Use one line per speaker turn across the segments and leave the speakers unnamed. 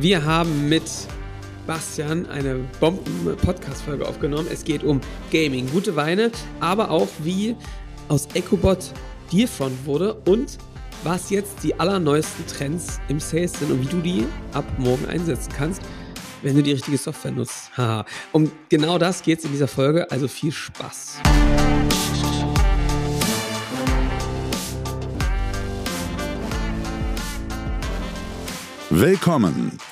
Wir haben mit Bastian eine Bomben-Podcast-Folge aufgenommen. Es geht um Gaming, gute Weine, aber auch wie aus EchoBot Dealfront wurde und was jetzt die allerneuesten Trends im Sales sind und wie du die ab morgen einsetzen kannst, wenn du die richtige Software nutzt. Haha. um genau das geht es in dieser Folge, also viel Spaß.
Willkommen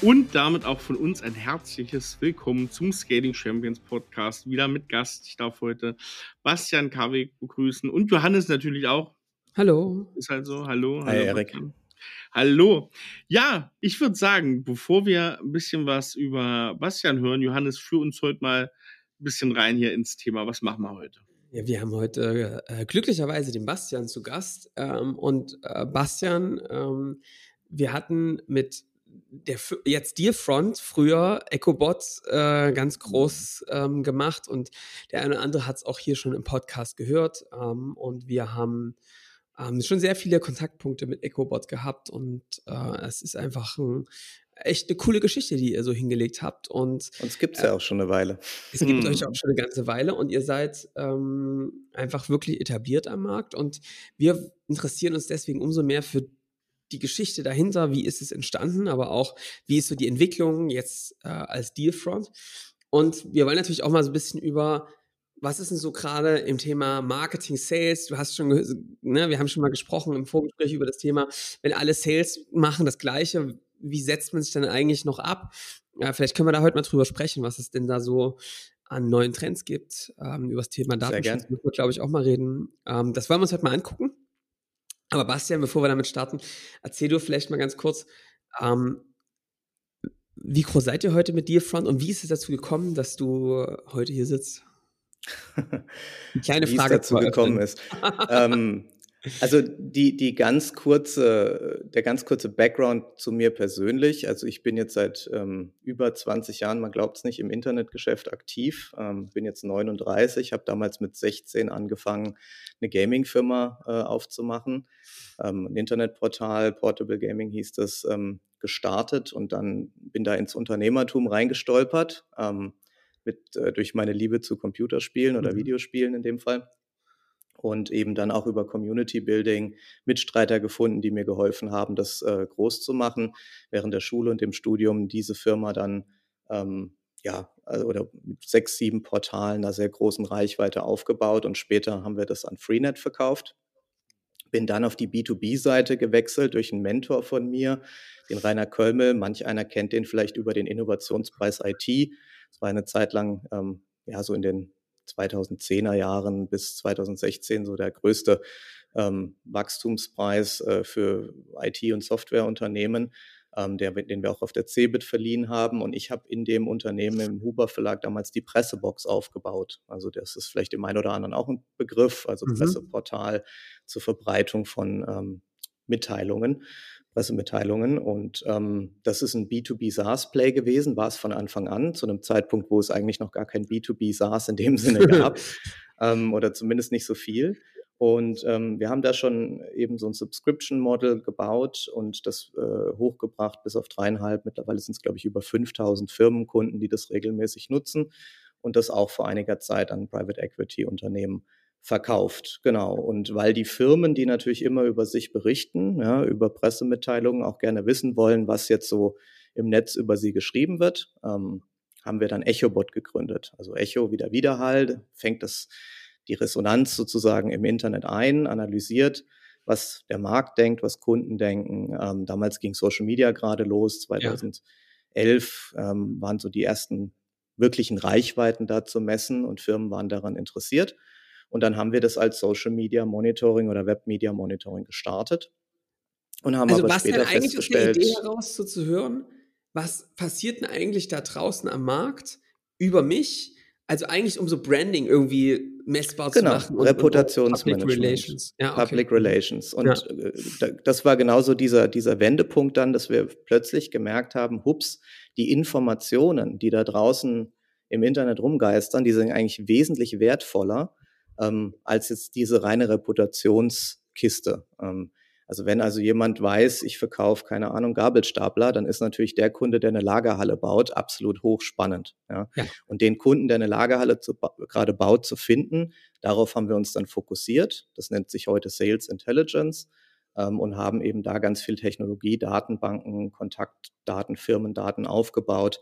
Und damit auch von uns ein herzliches Willkommen zum Scaling Champions Podcast. Wieder mit Gast. Ich darf heute Bastian Kawig begrüßen und Johannes natürlich auch.
Hallo.
Ist halt so. Hallo.
Hi,
hallo
Erik.
Hallo. Ja, ich würde sagen, bevor wir ein bisschen was über Bastian hören, Johannes, führ uns heute mal ein bisschen rein hier ins Thema. Was machen wir heute?
Ja, wir haben heute äh, glücklicherweise den Bastian zu Gast. Ähm, und äh, Bastian, ähm, wir hatten mit der jetzt Dealfront früher EchoBot äh, ganz groß ähm, gemacht und der eine oder andere hat es auch hier schon im Podcast gehört. Ähm, und wir haben ähm, schon sehr viele Kontaktpunkte mit EchoBot gehabt und äh, es ist einfach ein, echt eine coole Geschichte, die ihr so hingelegt habt. Und
Uns gibt es ja auch schon eine Weile.
es gibt
Hm.
euch auch schon eine ganze Weile und ihr seid ähm, einfach wirklich etabliert am Markt und wir interessieren uns deswegen umso mehr für die Geschichte dahinter, wie ist es entstanden, aber auch wie ist so die Entwicklung jetzt äh, als Dealfront. Und wir wollen natürlich auch mal so ein bisschen über, was ist denn so gerade im Thema Marketing, Sales? Du hast schon, ne, wir haben schon mal gesprochen im Vorgespräch über das Thema, wenn alle Sales machen das Gleiche, wie setzt man sich dann eigentlich noch ab? Ja, vielleicht können wir da heute mal drüber sprechen, was es denn da so an neuen Trends gibt. Ähm, über das Thema Datenschutz müssen wir, glaube ich, auch mal reden. Ähm, das wollen wir uns heute mal angucken. Aber Bastian, bevor wir damit starten, erzähl du vielleicht mal ganz kurz, ähm, wie groß seid ihr heute mit Dealfront und wie ist es dazu gekommen, dass du heute hier sitzt? Eine kleine
Wie
Frage
es dazu
zu
gekommen ist. ähm, also die, die ganz kurze, der ganz kurze Background zu mir persönlich. Also ich bin jetzt seit ähm, über 20 Jahren, man glaubt es nicht, im Internetgeschäft aktiv. Ähm, bin jetzt 39, habe damals mit 16 angefangen, eine Gaming-Firma äh, aufzumachen. Ähm, ein Internetportal, Portable Gaming hieß das, ähm, gestartet und dann bin da ins Unternehmertum reingestolpert. Ähm, mit, äh, durch meine Liebe zu Computerspielen oder
Mhm.
Videospielen in dem Fall. Und eben dann auch über Community Building Mitstreiter gefunden, die mir geholfen haben, das äh, groß zu machen. Während der Schule und dem Studium diese Firma dann ähm, ja, also, oder mit sechs, sieben Portalen einer sehr großen Reichweite aufgebaut und später haben wir das an Freenet verkauft. Bin dann auf die B2B-Seite gewechselt durch einen Mentor von mir, den Rainer Kölmel. Manch einer kennt den vielleicht über den Innovationspreis IT. Es war eine Zeit lang, ähm, ja, so in den 2010er Jahren bis 2016 so der größte ähm, Wachstumspreis äh, für IT- und Softwareunternehmen, ähm, der, den wir auch auf der CeBIT verliehen haben. Und ich habe in dem Unternehmen im Huber Verlag damals die Pressebox aufgebaut. Also das ist vielleicht dem einen oder anderen auch ein Begriff, also
Mhm.
Presseportal zur Verbreitung von ähm, Mitteilungen. Pressemitteilungen. Und ähm, das ist ein B2B SaaS-Play gewesen, war es von Anfang an, zu einem Zeitpunkt, wo es eigentlich noch gar kein B2B SaaS in dem Sinne gab. ähm, oder zumindest nicht so viel. Und ähm, wir haben da schon eben so ein Subscription-Model gebaut und das äh, hochgebracht bis auf dreieinhalb. Mittlerweile sind es, glaube ich, über 5000 Firmenkunden, die das regelmäßig nutzen und das auch vor einiger Zeit an Private Equity-Unternehmen verkauft. Genau. Und weil die Firmen, die natürlich immer über sich berichten, ja, über Pressemitteilungen, auch gerne wissen wollen, was jetzt so im Netz über sie geschrieben wird, ähm, haben wir dann EchoBot gegründet. Also Echo wieder Widerhall, fängt das die Resonanz sozusagen im Internet ein, analysiert, was der Markt denkt, was Kunden denken. Ähm, damals ging Social Media gerade los, 2011 ähm, waren so die ersten wirklichen Reichweiten da zu messen und Firmen waren daran interessiert. Und dann haben wir das als Social Media Monitoring oder Web Media Monitoring gestartet und haben
Also
aber
was denn
später
eigentlich aus der
festgestellt,
Idee heraus so zu hören, was passiert denn eigentlich da draußen am Markt über mich Also eigentlich um so Branding irgendwie messbar
genau,
zu machen.
Genau, Reputationsmanagement. Public Relations. Ja, okay. Public Relations. Und ja. Äh, das war genauso dieser, dieser Wendepunkt dann, dass wir plötzlich gemerkt haben, hups, die Informationen, die da draußen im Internet rumgeistern, die sind eigentlich wesentlich wertvoller ähm, als jetzt diese reine Reputationskiste. Ähm, also wenn also jemand weiß, ich verkaufe, keine Ahnung, Gabelstapler, dann ist natürlich der Kunde, der eine Lagerhalle baut, absolut hochspannend. Ja? ja. Und den Kunden, der eine Lagerhalle zu, gerade baut, zu finden, darauf haben wir uns dann fokussiert. Das nennt sich heute Sales Intelligence ähm, und haben eben da ganz viel Technologie, Datenbanken, Kontaktdaten, Firmendaten aufgebaut,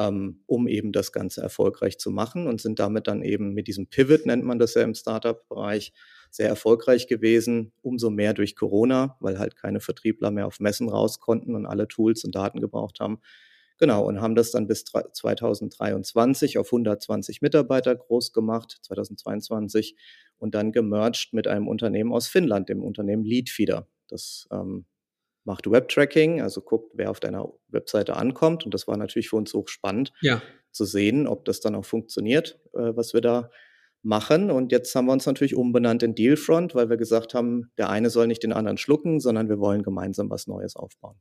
ähm, um eben das Ganze erfolgreich zu machen und sind damit dann eben mit diesem Pivot, nennt man das ja im Startup-Bereich, sehr erfolgreich gewesen. Umso mehr durch Corona, weil halt keine Vertriebler mehr auf Messen raus konnten und alle Tools und Daten gebraucht haben. Genau, und haben das dann bis 2023 auf 120 Mitarbeiter groß gemacht, 2022, und dann gemerged mit einem Unternehmen aus Finnland, dem Unternehmen Leadfeeder. Das ähm, macht Webtracking, also guckt, wer auf deiner Webseite ankommt. Und das war natürlich für uns hochspannend ja. zu sehen, ob das dann auch funktioniert, äh, was wir da machen. Und jetzt haben wir uns natürlich umbenannt in Dealfront, weil wir gesagt haben, der eine soll nicht den anderen schlucken, sondern wir wollen gemeinsam was Neues aufbauen.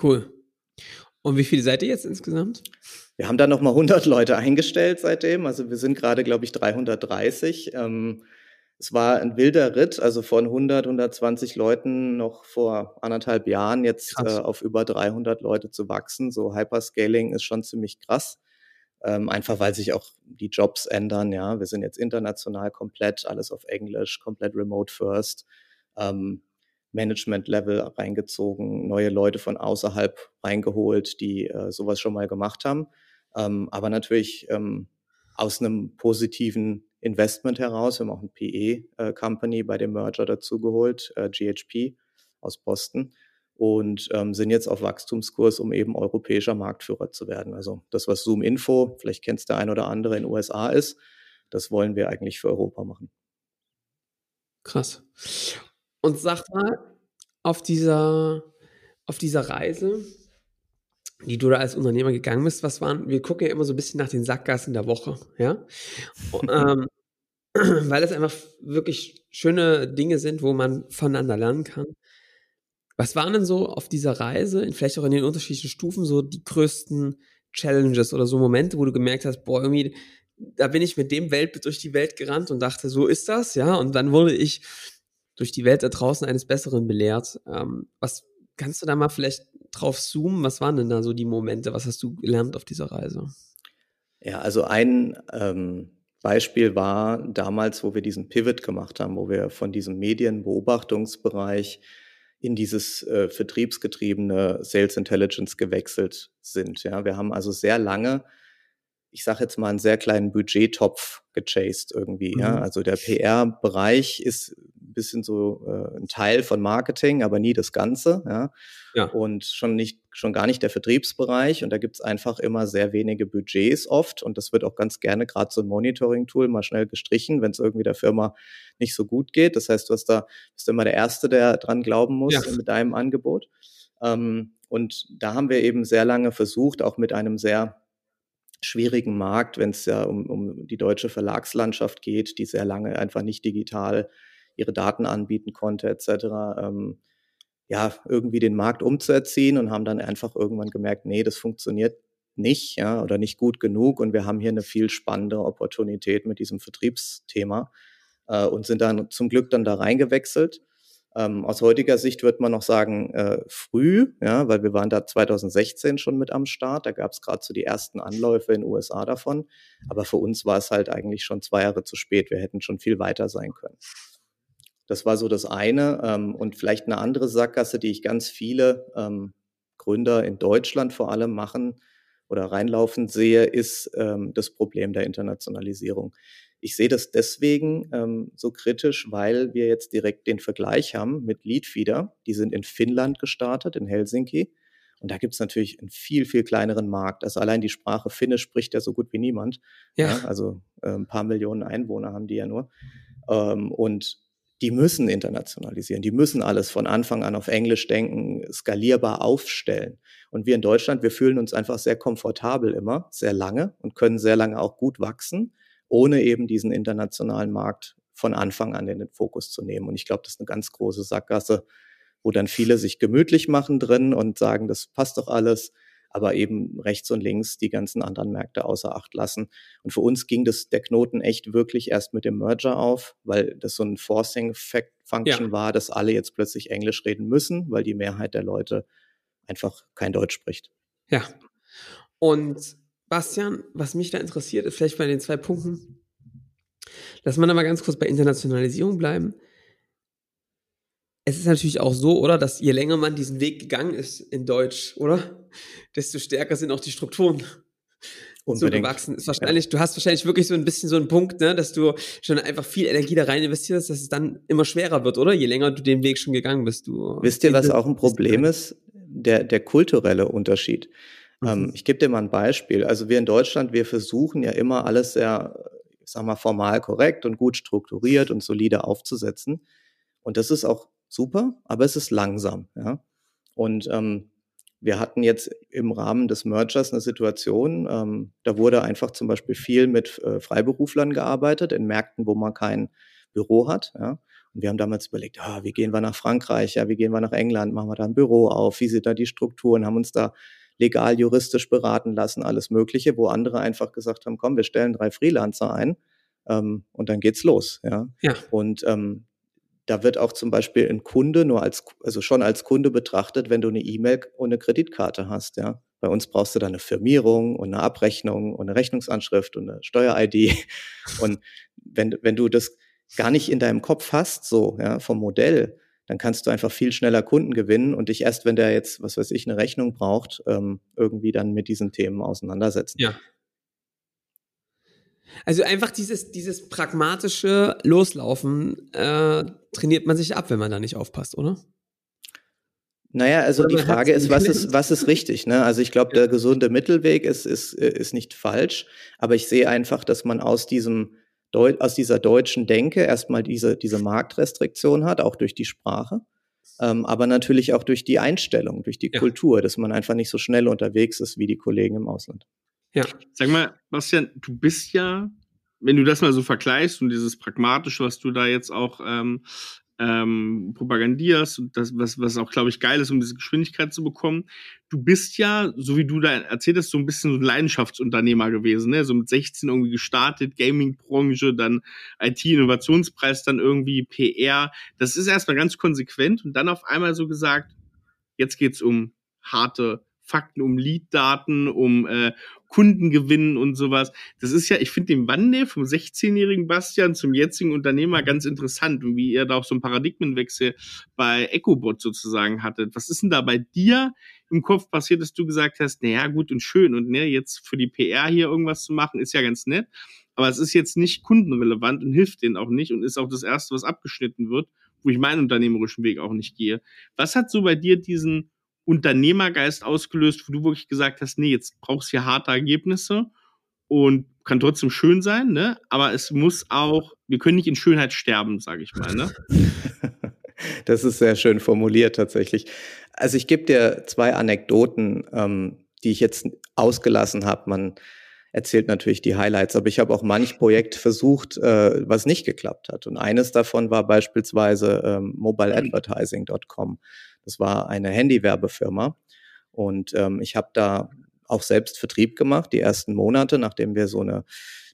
Cool. Und wie viele seid ihr jetzt insgesamt?
Wir haben da nochmal 100 Leute eingestellt seitdem. Also wir sind gerade, glaube ich, 330. Ähm, es war ein wilder Ritt, also von 100, 120 Leuten noch vor anderthalb Jahren jetzt äh, auf über 300 Leute zu wachsen. So Hyperscaling ist schon ziemlich krass ähm, einfach weil sich auch die Jobs ändern. Ja, wir sind jetzt international komplett, alles auf Englisch, komplett remote first, ähm, Management-Level reingezogen, neue Leute von außerhalb reingeholt, die äh, sowas schon mal gemacht haben. Ähm, aber natürlich ähm, aus einem positiven Investment heraus. Wir haben auch ein PE-Company äh, bei dem Merger dazugeholt, äh, GHP aus Boston und ähm, sind jetzt auf Wachstumskurs, um eben europäischer Marktführer zu werden. Also das, was Zoom Info, vielleicht kennst der ein oder andere in den USA ist, das wollen wir eigentlich für Europa machen.
Krass. Und sag mal, auf dieser, auf dieser Reise, die du da als Unternehmer gegangen bist, was waren, wir gucken ja immer so ein bisschen nach den Sackgassen der Woche, ja? Und, ähm, weil es einfach wirklich schöne Dinge sind, wo man voneinander lernen kann. Was waren denn so auf dieser Reise, vielleicht auch in den unterschiedlichen Stufen, so die größten Challenges oder so Momente, wo du gemerkt hast, boah, irgendwie, da bin ich mit dem Weltbild durch die Welt gerannt und dachte, so ist das, ja, und dann wurde ich durch die Welt da draußen eines Besseren belehrt. Ähm, was kannst du da mal vielleicht drauf zoomen? Was waren denn da so die Momente? Was hast du gelernt auf dieser Reise?
Ja, also ein ähm, Beispiel war damals, wo wir diesen Pivot gemacht haben, wo wir von diesem Medienbeobachtungsbereich in dieses äh, vertriebsgetriebene Sales Intelligence gewechselt sind. Ja, wir haben also sehr lange, ich sage jetzt mal, einen sehr kleinen Budgettopf gechased irgendwie. Mhm. Ja, also der PR-Bereich ist ein bisschen so äh, ein Teil von Marketing, aber nie das Ganze. Ja? ja. Und schon nicht, schon gar nicht der Vertriebsbereich. Und da gibt's einfach immer sehr wenige Budgets oft. Und das wird auch ganz gerne gerade so ein Monitoring-Tool mal schnell gestrichen, wenn es irgendwie der Firma nicht so gut geht. Das heißt, du hast da, bist immer der Erste, der dran glauben muss ja. mit deinem Angebot. Ähm, und da haben wir eben sehr lange versucht, auch mit einem sehr schwierigen Markt, wenn es ja um, um die deutsche Verlagslandschaft geht, die sehr lange einfach nicht digital ihre Daten anbieten konnte, etc., ähm, ja, irgendwie den Markt umzuerziehen und haben dann einfach irgendwann gemerkt, nee, das funktioniert nicht, ja, oder nicht gut genug und wir haben hier eine viel spannende Opportunität mit diesem Vertriebsthema äh, und sind dann zum Glück dann da reingewechselt. Ähm, aus heutiger Sicht wird man noch sagen, äh, früh, ja, weil wir waren da 2016 schon mit am Start. Da gab es gerade so die ersten Anläufe in den USA davon. Aber für uns war es halt eigentlich schon zwei Jahre zu spät. Wir hätten schon viel weiter sein können. Das war so das eine. Ähm, und vielleicht eine andere Sackgasse, die ich ganz viele ähm, Gründer in Deutschland vor allem machen oder reinlaufen sehe, ist ähm, das Problem der Internationalisierung. Ich sehe das deswegen ähm, so kritisch, weil wir jetzt direkt den Vergleich haben mit Leadfeeder. Die sind in Finnland gestartet, in Helsinki. Und da gibt es natürlich einen viel, viel kleineren Markt. Also allein die Sprache Finnisch spricht ja so gut wie niemand. Ja. ja also äh, ein paar Millionen Einwohner haben die ja nur. Ähm, und die müssen internationalisieren, die müssen alles von Anfang an auf Englisch denken, skalierbar aufstellen. Und wir in Deutschland, wir fühlen uns einfach sehr komfortabel immer, sehr lange und können sehr lange auch gut wachsen, ohne eben diesen internationalen Markt von Anfang an in den Fokus zu nehmen. Und ich glaube, das ist eine ganz große Sackgasse, wo dann viele sich gemütlich machen drin und sagen, das passt doch alles aber eben rechts und links die ganzen anderen Märkte außer Acht lassen. Und für uns ging das der Knoten echt wirklich erst mit dem Merger auf, weil das so ein Forcing Function ja. war, dass alle jetzt plötzlich Englisch reden müssen, weil die Mehrheit der Leute einfach kein Deutsch spricht.
Ja. Und Bastian, was mich da interessiert, ist vielleicht bei den zwei Punkten, lass mal mal ganz kurz bei Internationalisierung bleiben es ist natürlich auch so, oder, dass je länger man diesen Weg gegangen ist in Deutsch, oder, desto stärker sind auch die Strukturen Unbedingt. so gewachsen. Ist wahrscheinlich, du hast wahrscheinlich wirklich so ein bisschen so einen Punkt, ne, dass du schon einfach viel Energie da rein investierst, dass es dann immer schwerer wird, oder? Je länger du den Weg schon gegangen bist, du.
Wisst ihr, was auch ein Problem ist? Der, der kulturelle Unterschied. Mhm. Ähm, ich gebe dir mal ein Beispiel. Also wir in Deutschland, wir versuchen ja immer alles sehr, ich sag mal, formal korrekt und gut strukturiert und solide aufzusetzen. Und das ist auch super, aber es ist langsam. Ja? Und ähm, wir hatten jetzt im Rahmen des Mergers eine Situation, ähm, da wurde einfach zum Beispiel viel mit äh, Freiberuflern gearbeitet in Märkten, wo man kein Büro hat. Ja? Und wir haben damals überlegt, ah, wie gehen wir nach Frankreich, ja, wie gehen wir nach England, machen wir da ein Büro auf, wie sind da die Strukturen, haben uns da legal, juristisch beraten lassen, alles Mögliche, wo andere einfach gesagt haben, komm, wir stellen drei Freelancer ein ähm, und dann geht's los. Ja. ja. Und ähm, da wird auch zum Beispiel ein Kunde nur als, also schon als Kunde betrachtet, wenn du eine E-Mail und eine Kreditkarte hast, ja. Bei uns brauchst du dann eine Firmierung und eine Abrechnung und eine Rechnungsanschrift und eine Steuer-ID. Und wenn, wenn du das gar nicht in deinem Kopf hast, so, ja, vom Modell, dann kannst du einfach viel schneller Kunden gewinnen und dich erst, wenn der jetzt, was weiß ich, eine Rechnung braucht, ähm, irgendwie dann mit diesen Themen auseinandersetzen.
Ja. Also einfach dieses, dieses pragmatische Loslaufen äh, trainiert man sich ab, wenn man da nicht aufpasst, oder?
Naja, also die Frage ist, was ist, was ist richtig? Ne? Also ich glaube, der gesunde Mittelweg ist, ist, ist nicht falsch, aber ich sehe einfach, dass man aus diesem aus dieser deutschen Denke erstmal diese, diese Marktrestriktion hat, auch durch die Sprache, ähm, aber natürlich auch durch die Einstellung, durch die ja. Kultur, dass man einfach nicht so schnell unterwegs ist wie die Kollegen im Ausland.
Ja. Sag mal, Bastian, du bist ja, wenn du das mal so vergleichst und dieses Pragmatische, was du da jetzt auch ähm, ähm, propagandierst und das, was, was auch, glaube ich, geil ist, um diese Geschwindigkeit zu bekommen. Du bist ja, so wie du da erzählt hast, so ein bisschen so ein Leidenschaftsunternehmer gewesen, ne? So mit 16 irgendwie gestartet, Gaming-Branche, dann IT-Innovationspreis, dann irgendwie PR. Das ist erstmal ganz konsequent und dann auf einmal so gesagt, jetzt geht's um harte Fakten, um Lead-Daten, um äh, Kundengewinn und sowas. Das ist ja, ich finde den Wandel vom 16-jährigen Bastian zum jetzigen Unternehmer ganz interessant und wie ihr da auch so einen Paradigmenwechsel bei EchoBot sozusagen hattet. Was ist denn da bei dir im Kopf passiert, dass du gesagt hast, naja, gut und schön und ne, jetzt für die PR hier irgendwas zu machen, ist ja ganz nett, aber es ist jetzt nicht kundenrelevant und hilft denen auch nicht und ist auch das Erste, was abgeschnitten wird, wo ich meinen unternehmerischen Weg auch nicht gehe. Was hat so bei dir diesen Unternehmergeist ausgelöst, wo du wirklich gesagt hast, nee, jetzt brauchst du hier harte Ergebnisse und kann trotzdem schön sein, ne? Aber es muss auch, wir können nicht in Schönheit sterben, sage ich mal, ne?
das ist sehr schön formuliert tatsächlich. Also ich gebe dir zwei Anekdoten, ähm, die ich jetzt ausgelassen habe. Man erzählt natürlich die Highlights, aber ich habe auch manch Projekt versucht, äh, was nicht geklappt hat. Und eines davon war beispielsweise ähm, mobileadvertising.com. Das war eine Handywerbefirma. Und ähm, ich habe da auch selbst Vertrieb gemacht, die ersten Monate, nachdem wir so eine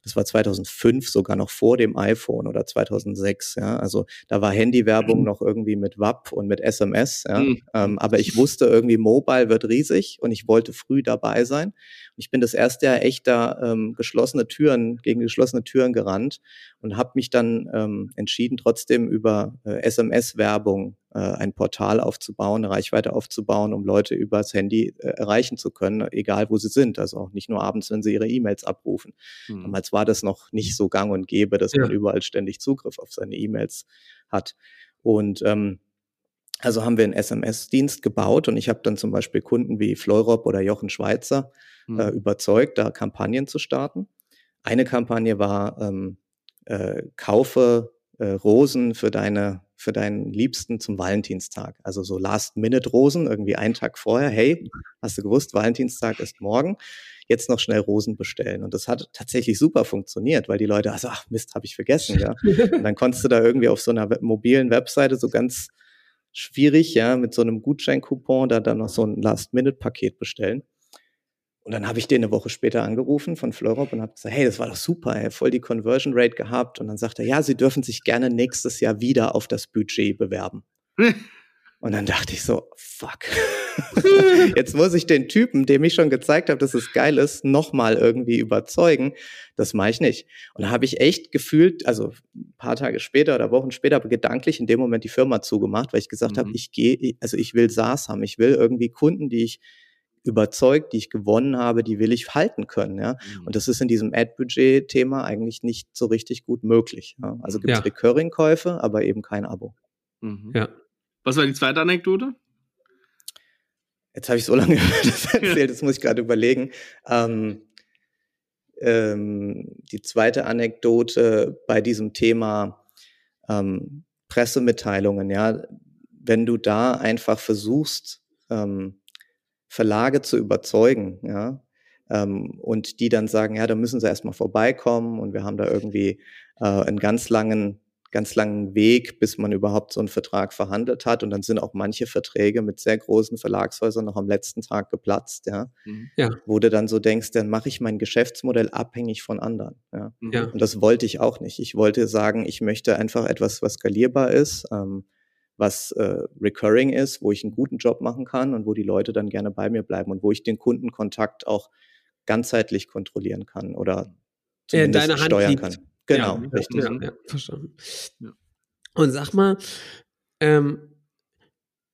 das war 2005 sogar noch vor dem iPhone oder 2006. Ja, also da war Handywerbung mhm. noch irgendwie mit WAP und mit SMS. Ja, mhm. ähm, aber ich wusste irgendwie, Mobile wird riesig und ich wollte früh dabei sein. Und ich bin das erste Jahr echt da ähm, geschlossene Türen gegen geschlossene Türen gerannt und habe mich dann ähm, entschieden, trotzdem über äh, SMS-Werbung ein Portal aufzubauen, eine Reichweite aufzubauen, um Leute übers Handy äh, erreichen zu können, egal wo sie sind. Also auch nicht nur abends, wenn sie ihre E-Mails abrufen. Mhm. Damals war das noch nicht so gang und gäbe, dass ja. man überall ständig Zugriff auf seine E-Mails hat. Und ähm, also haben wir einen SMS-Dienst gebaut und ich habe dann zum Beispiel Kunden wie Fleurop oder Jochen Schweizer mhm. äh, überzeugt, da Kampagnen zu starten. Eine Kampagne war, ähm, äh, kaufe äh, Rosen für deine für deinen Liebsten zum Valentinstag. Also so Last-Minute-Rosen, irgendwie einen Tag vorher. Hey, hast du gewusst, Valentinstag ist morgen. Jetzt noch schnell Rosen bestellen. Und das hat tatsächlich super funktioniert, weil die Leute, also, ach Mist, habe ich vergessen, ja. Und dann konntest du da irgendwie auf so einer mobilen Webseite so ganz schwierig, ja, mit so einem Gutscheincoupon da dann noch so ein Last-Minute-Paket bestellen. Und dann habe ich den eine Woche später angerufen von Florop und habe gesagt, hey, das war doch super, ey, voll die Conversion Rate gehabt. Und dann sagt er, ja, Sie dürfen sich gerne nächstes Jahr wieder auf das Budget bewerben. und dann dachte ich so, fuck. Jetzt muss ich den Typen, dem ich schon gezeigt habe, dass es geil ist, nochmal irgendwie überzeugen. Das mache ich nicht. Und da habe ich echt gefühlt, also ein paar Tage später oder Wochen später, aber gedanklich in dem Moment die Firma zugemacht, weil ich gesagt mhm. habe, ich gehe, also ich will SaaS haben, ich will irgendwie Kunden, die ich überzeugt, die ich gewonnen habe, die will ich halten können. Ja? Mhm. Und das ist in diesem Ad-Budget-Thema eigentlich nicht so richtig gut möglich. Ja? Also gibt es ja. Recurring-Käufe, aber eben kein Abo.
Mhm. Ja. Was war die zweite Anekdote?
Jetzt habe ich so lange das erzählt, das muss ich gerade überlegen. Ähm, ähm, die zweite Anekdote bei diesem Thema ähm, Pressemitteilungen, ja, wenn du da einfach versuchst, ähm, Verlage zu überzeugen, ja, ähm, und die dann sagen, ja, da müssen sie erstmal vorbeikommen und wir haben da irgendwie äh, einen ganz langen, ganz langen Weg, bis man überhaupt so einen Vertrag verhandelt hat. Und dann sind auch manche Verträge mit sehr großen Verlagshäusern noch am letzten Tag geplatzt, ja. Mhm. ja. Wo du dann so denkst, dann mache ich mein Geschäftsmodell abhängig von anderen. Ja? Ja. Und das wollte ich auch nicht. Ich wollte sagen, ich möchte einfach etwas, was skalierbar ist. Ähm, was äh, recurring ist, wo ich einen guten Job machen kann und wo die Leute dann gerne bei mir bleiben und wo ich den Kundenkontakt auch ganzheitlich kontrollieren kann oder zumindest ja, steuern liegt. kann.
Genau, ja, richtig. Ja, ja, verstanden. Und sag mal, ähm,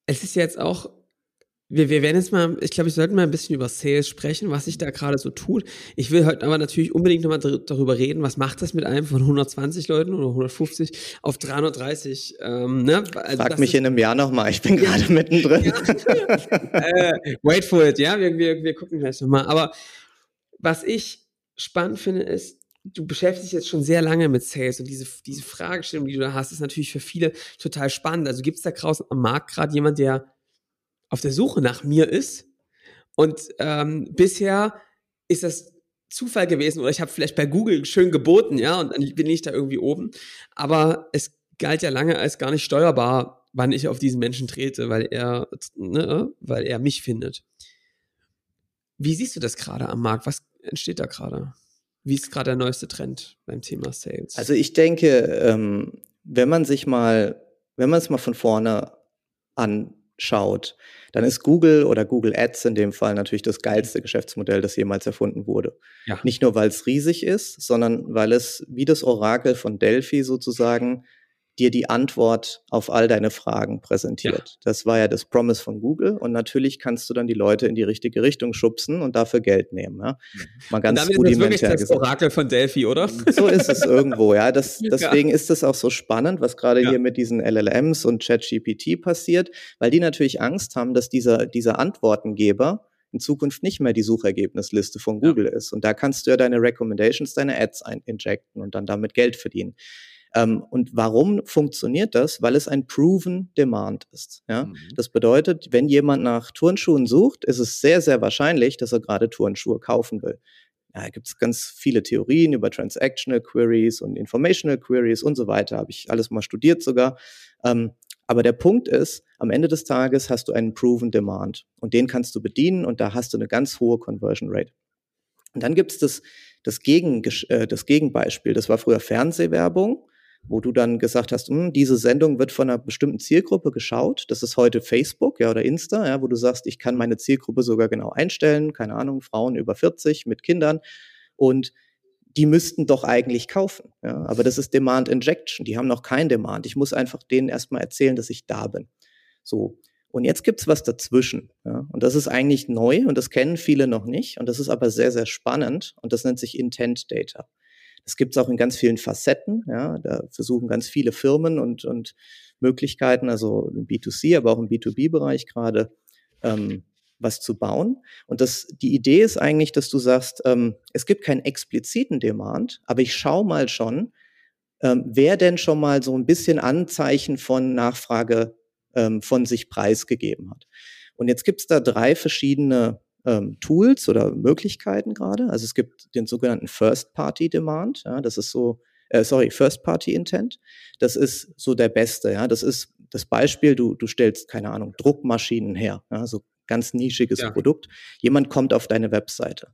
es ist jetzt auch wir, wir werden jetzt mal, ich glaube, ich sollte mal ein bisschen über Sales sprechen, was sich da gerade so tut. Ich will heute aber natürlich unbedingt nochmal darüber reden, was macht das mit einem von 120 Leuten oder 150 auf 330? Ähm,
ne? also Frag mich in einem Jahr nochmal, ich bin gerade mittendrin. Ja.
äh, wait for it, ja, wir, wir, wir gucken gleich nochmal. Aber was ich spannend finde, ist, du beschäftigst dich jetzt schon sehr lange mit Sales und diese, diese Fragestellung, die du da hast, ist natürlich für viele total spannend. Also gibt es da draußen am Markt gerade jemand, der auf der Suche nach mir ist. Und ähm, bisher ist das Zufall gewesen oder ich habe vielleicht bei Google schön geboten, ja, und dann bin ich da irgendwie oben. Aber es galt ja lange als gar nicht steuerbar, wann ich auf diesen Menschen trete, weil er, ne, weil er mich findet. Wie siehst du das gerade am Markt? Was entsteht da gerade? Wie ist gerade der neueste Trend beim Thema Sales?
Also ich denke, ähm, wenn man sich mal, wenn man es mal von vorne an schaut, dann ist Google oder Google Ads in dem Fall natürlich das geilste Geschäftsmodell, das jemals erfunden wurde. Ja. Nicht nur, weil es riesig ist, sondern weil es wie das Orakel von Delphi sozusagen dir die Antwort auf all deine Fragen präsentiert. Ja. Das war ja das Promise von Google und natürlich kannst du dann die Leute in die richtige Richtung schubsen und dafür Geld nehmen. Ja? Mhm.
Mal ganz und damit rudimentär ist das gesagt. Orakel von Delphi, oder?
So ist es irgendwo, ja. Das, deswegen ja. ist es auch so spannend, was gerade ja. hier mit diesen LLMs und ChatGPT passiert, weil die natürlich Angst haben, dass dieser, dieser Antwortengeber in Zukunft nicht mehr die Suchergebnisliste von Google ist. Und da kannst du ja deine Recommendations, deine Ads injecten und dann damit Geld verdienen. Ähm, und warum funktioniert das? Weil es ein proven Demand ist. Ja? Mhm. Das bedeutet, wenn jemand nach Turnschuhen sucht, ist es sehr, sehr wahrscheinlich, dass er gerade Turnschuhe kaufen will. Ja, gibt es ganz viele Theorien über Transactional Queries und Informational Queries und so weiter. Habe ich alles mal studiert sogar. Ähm, aber der Punkt ist, am Ende des Tages hast du einen proven Demand und den kannst du bedienen und da hast du eine ganz hohe Conversion Rate. Und dann gibt es das, das, Gegen, äh, das Gegenbeispiel. Das war früher Fernsehwerbung wo du dann gesagt hast, hm, diese Sendung wird von einer bestimmten Zielgruppe geschaut. Das ist heute Facebook ja, oder Insta, ja, wo du sagst, ich kann meine Zielgruppe sogar genau einstellen, keine Ahnung, Frauen über 40 mit Kindern. Und die müssten doch eigentlich kaufen. Ja, aber das ist Demand Injection. Die haben noch kein Demand. Ich muss einfach denen erstmal erzählen, dass ich da bin. So. Und jetzt gibt's was dazwischen. Ja, und das ist eigentlich neu und das kennen viele noch nicht. Und das ist aber sehr, sehr spannend. Und das nennt sich Intent Data. Das gibt es auch in ganz vielen Facetten. Ja, da versuchen ganz viele Firmen und, und Möglichkeiten, also im B2C, aber auch im B2B-Bereich gerade, ähm, was zu bauen. Und das, die Idee ist eigentlich, dass du sagst, ähm, es gibt keinen expliziten Demand, aber ich schaue mal schon, ähm, wer denn schon mal so ein bisschen Anzeichen von Nachfrage ähm, von sich preisgegeben hat. Und jetzt gibt's da drei verschiedene ähm, Tools oder Möglichkeiten gerade. Also es gibt den sogenannten First-Party-Demand. Ja, das ist so, äh, sorry, First-Party-Intent. Das ist so der beste. Ja, das ist das Beispiel. Du du stellst keine Ahnung Druckmaschinen her. Ja, so ganz nischiges ja. Produkt. Jemand kommt auf deine Webseite.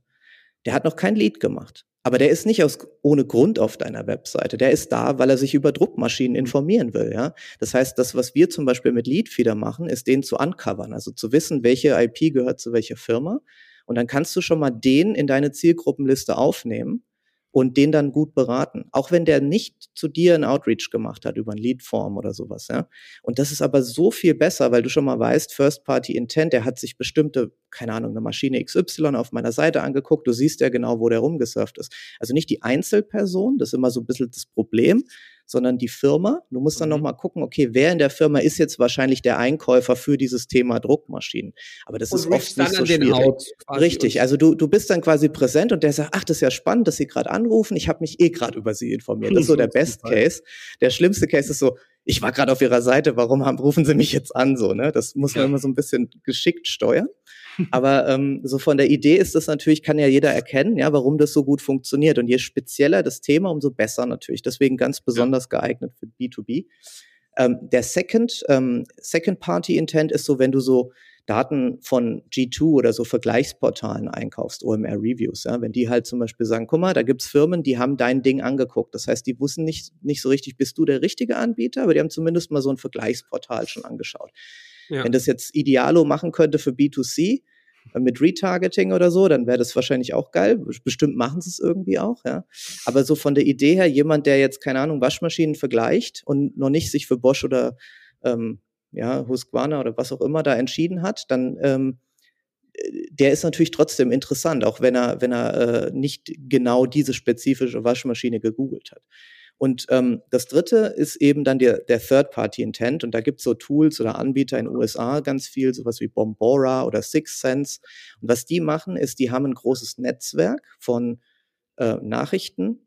Der hat noch kein Lead gemacht. Aber der ist nicht aus, ohne Grund auf deiner Webseite. Der ist da, weil er sich über Druckmaschinen mhm. informieren will. Ja? Das heißt, das, was wir zum Beispiel mit Leadfeeder machen, ist den zu uncovern, also zu wissen, welche IP gehört zu welcher Firma. Und dann kannst du schon mal den in deine Zielgruppenliste aufnehmen und den dann gut beraten. Auch wenn der nicht zu dir ein Outreach gemacht hat über ein Leadform oder sowas, ja. Und das ist aber so viel besser, weil du schon mal weißt, First Party Intent, der hat sich bestimmte, keine Ahnung, eine Maschine XY auf meiner Seite angeguckt. Du siehst ja genau, wo der rumgesurft ist. Also nicht die Einzelperson, das ist immer so ein bisschen das Problem, sondern die Firma. Du musst dann mhm. nochmal gucken, okay, wer in der Firma ist jetzt wahrscheinlich der Einkäufer für dieses Thema Druckmaschinen. Aber das und ist oft nicht so schwierig. Richtig, also du, du bist dann quasi präsent und der sagt, ach, das ist ja spannend, dass Sie gerade anrufen. Ich habe mich eh gerade über Sie informiert. Das ist so der Best Case. Der schlimmste Case ist so, ich war gerade auf Ihrer Seite, warum haben, rufen Sie mich jetzt an? So, ne? Das muss man ja. immer so ein bisschen geschickt steuern. Aber ähm, so von der Idee ist das natürlich, kann ja jeder erkennen, ja, warum das so gut funktioniert. Und je spezieller das Thema, umso besser natürlich. Deswegen ganz besonders ja. geeignet für B2B. Ähm, der Second, ähm, Second Party Intent ist so, wenn du so Daten von G2 oder so Vergleichsportalen einkaufst, OMR Reviews, ja, wenn die halt zum Beispiel sagen, guck mal, da gibt's Firmen, die haben dein Ding angeguckt. Das heißt, die wussten nicht, nicht so richtig, bist du der richtige Anbieter, aber die haben zumindest mal so ein Vergleichsportal schon angeschaut. Ja. Wenn das jetzt Idealo machen könnte für B2C, äh, mit Retargeting oder so, dann wäre das wahrscheinlich auch geil. Bestimmt machen sie es irgendwie auch, ja. Aber so von der Idee her, jemand, der jetzt, keine Ahnung, Waschmaschinen vergleicht und noch nicht sich für Bosch oder ähm, ja, Husqvarna oder was auch immer da entschieden hat, dann ähm, der ist natürlich trotzdem interessant, auch wenn er, wenn er äh, nicht genau diese spezifische Waschmaschine gegoogelt hat. Und ähm, das dritte ist eben dann der, der Third-Party-Intent. Und da gibt es so Tools oder Anbieter in den USA ganz viel, sowas wie Bombora oder Six Sense. Und was die machen, ist, die haben ein großes Netzwerk von äh, Nachrichten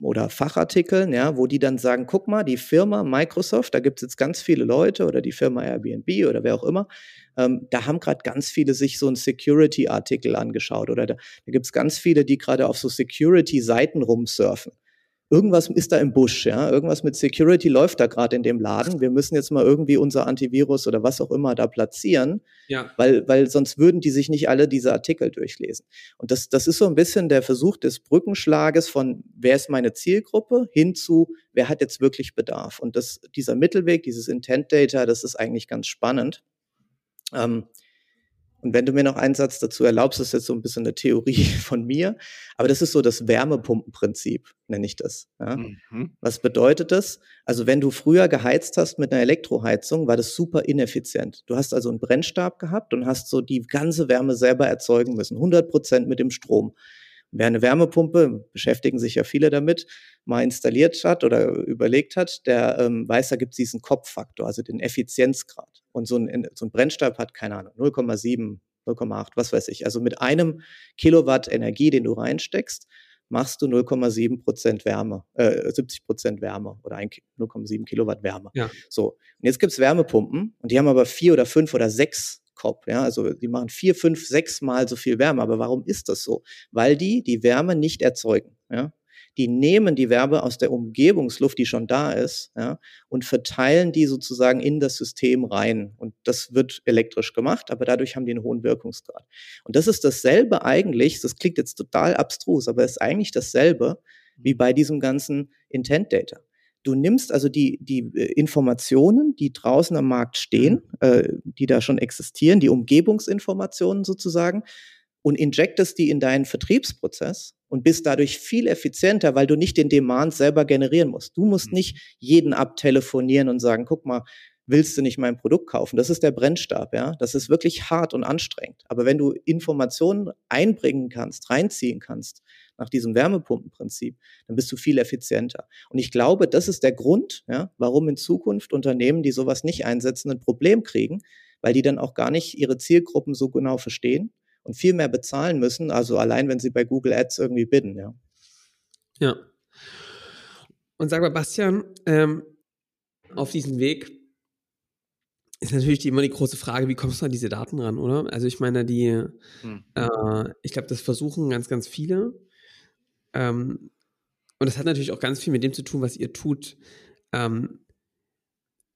oder Fachartikeln, ja, wo die dann sagen, guck mal, die Firma Microsoft, da gibt es jetzt ganz viele Leute oder die Firma Airbnb oder wer auch immer, ähm, da haben gerade ganz viele sich so einen Security-Artikel angeschaut oder da, da gibt es ganz viele, die gerade auf so Security-Seiten rumsurfen irgendwas ist da im Busch, ja, irgendwas mit Security läuft da gerade in dem Laden. Wir müssen jetzt mal irgendwie unser Antivirus oder was auch immer da platzieren, ja. weil, weil sonst würden die sich nicht alle diese Artikel durchlesen. Und das, das ist so ein bisschen der Versuch des Brückenschlages von, wer ist meine Zielgruppe, hin zu, wer hat jetzt wirklich Bedarf. Und das, dieser Mittelweg, dieses Intent Data, das ist eigentlich ganz spannend. Ähm, und wenn du mir noch einen Satz dazu erlaubst, ist jetzt so ein bisschen eine Theorie von mir, aber das ist so das Wärmepumpenprinzip, nenne ich das. Ja? Mhm. Was bedeutet das? Also wenn du früher geheizt hast mit einer Elektroheizung, war das super ineffizient. Du hast also einen Brennstab gehabt und hast so die ganze Wärme selber erzeugen müssen, 100 Prozent mit dem Strom. Wer eine Wärmepumpe, beschäftigen sich ja viele damit, mal installiert hat oder überlegt hat, der ähm, weiß, da gibt es diesen Kopffaktor, also den Effizienzgrad. Und so ein, so ein Brennstab hat, keine Ahnung, 0,7, 0,8, was weiß ich. Also mit einem Kilowatt Energie, den du reinsteckst, machst du 0,7 Prozent Wärme, äh, 70 Prozent Wärme oder 0,7 Kilowatt Wärme. Ja. So. Und jetzt gibt's Wärmepumpen und die haben aber vier oder fünf oder sechs Kopf. Ja, also die machen vier, fünf, sechs Mal so viel Wärme. Aber warum ist das so? Weil die die Wärme nicht erzeugen. Ja, die nehmen die Wärme aus der Umgebungsluft, die schon da ist, ja, und verteilen die sozusagen in das System rein. Und das wird elektrisch gemacht, aber dadurch haben die einen hohen Wirkungsgrad. Und das ist dasselbe eigentlich, das klingt jetzt total abstrus, aber es ist eigentlich dasselbe wie bei diesem ganzen Intent Data. Du nimmst also die, die äh, Informationen, die draußen am Markt stehen, mhm. äh, die da schon existieren, die Umgebungsinformationen sozusagen, und injectest die in deinen Vertriebsprozess und bist dadurch viel effizienter, weil du nicht den Demand selber generieren musst. Du musst mhm. nicht jeden abtelefonieren und sagen, guck mal, willst du nicht mein Produkt kaufen? Das ist der Brennstab, ja. Das ist wirklich hart und anstrengend. Aber wenn du Informationen einbringen kannst, reinziehen kannst, nach diesem Wärmepumpenprinzip, dann bist du viel effizienter. Und ich glaube, das ist der Grund, ja, warum in Zukunft Unternehmen, die sowas nicht einsetzen, ein Problem kriegen, weil die dann auch gar nicht ihre Zielgruppen so genau verstehen und viel mehr bezahlen müssen, also allein wenn sie bei Google Ads irgendwie bidden, ja.
Ja. Und sag mal, Bastian, ähm, auf diesem Weg ist natürlich die, immer die große Frage, wie kommst du an diese Daten ran, oder? Also ich meine, die, hm. äh, ich glaube, das versuchen ganz, ganz viele. Ähm, und das hat natürlich auch ganz viel mit dem zu tun, was ihr tut. Ähm,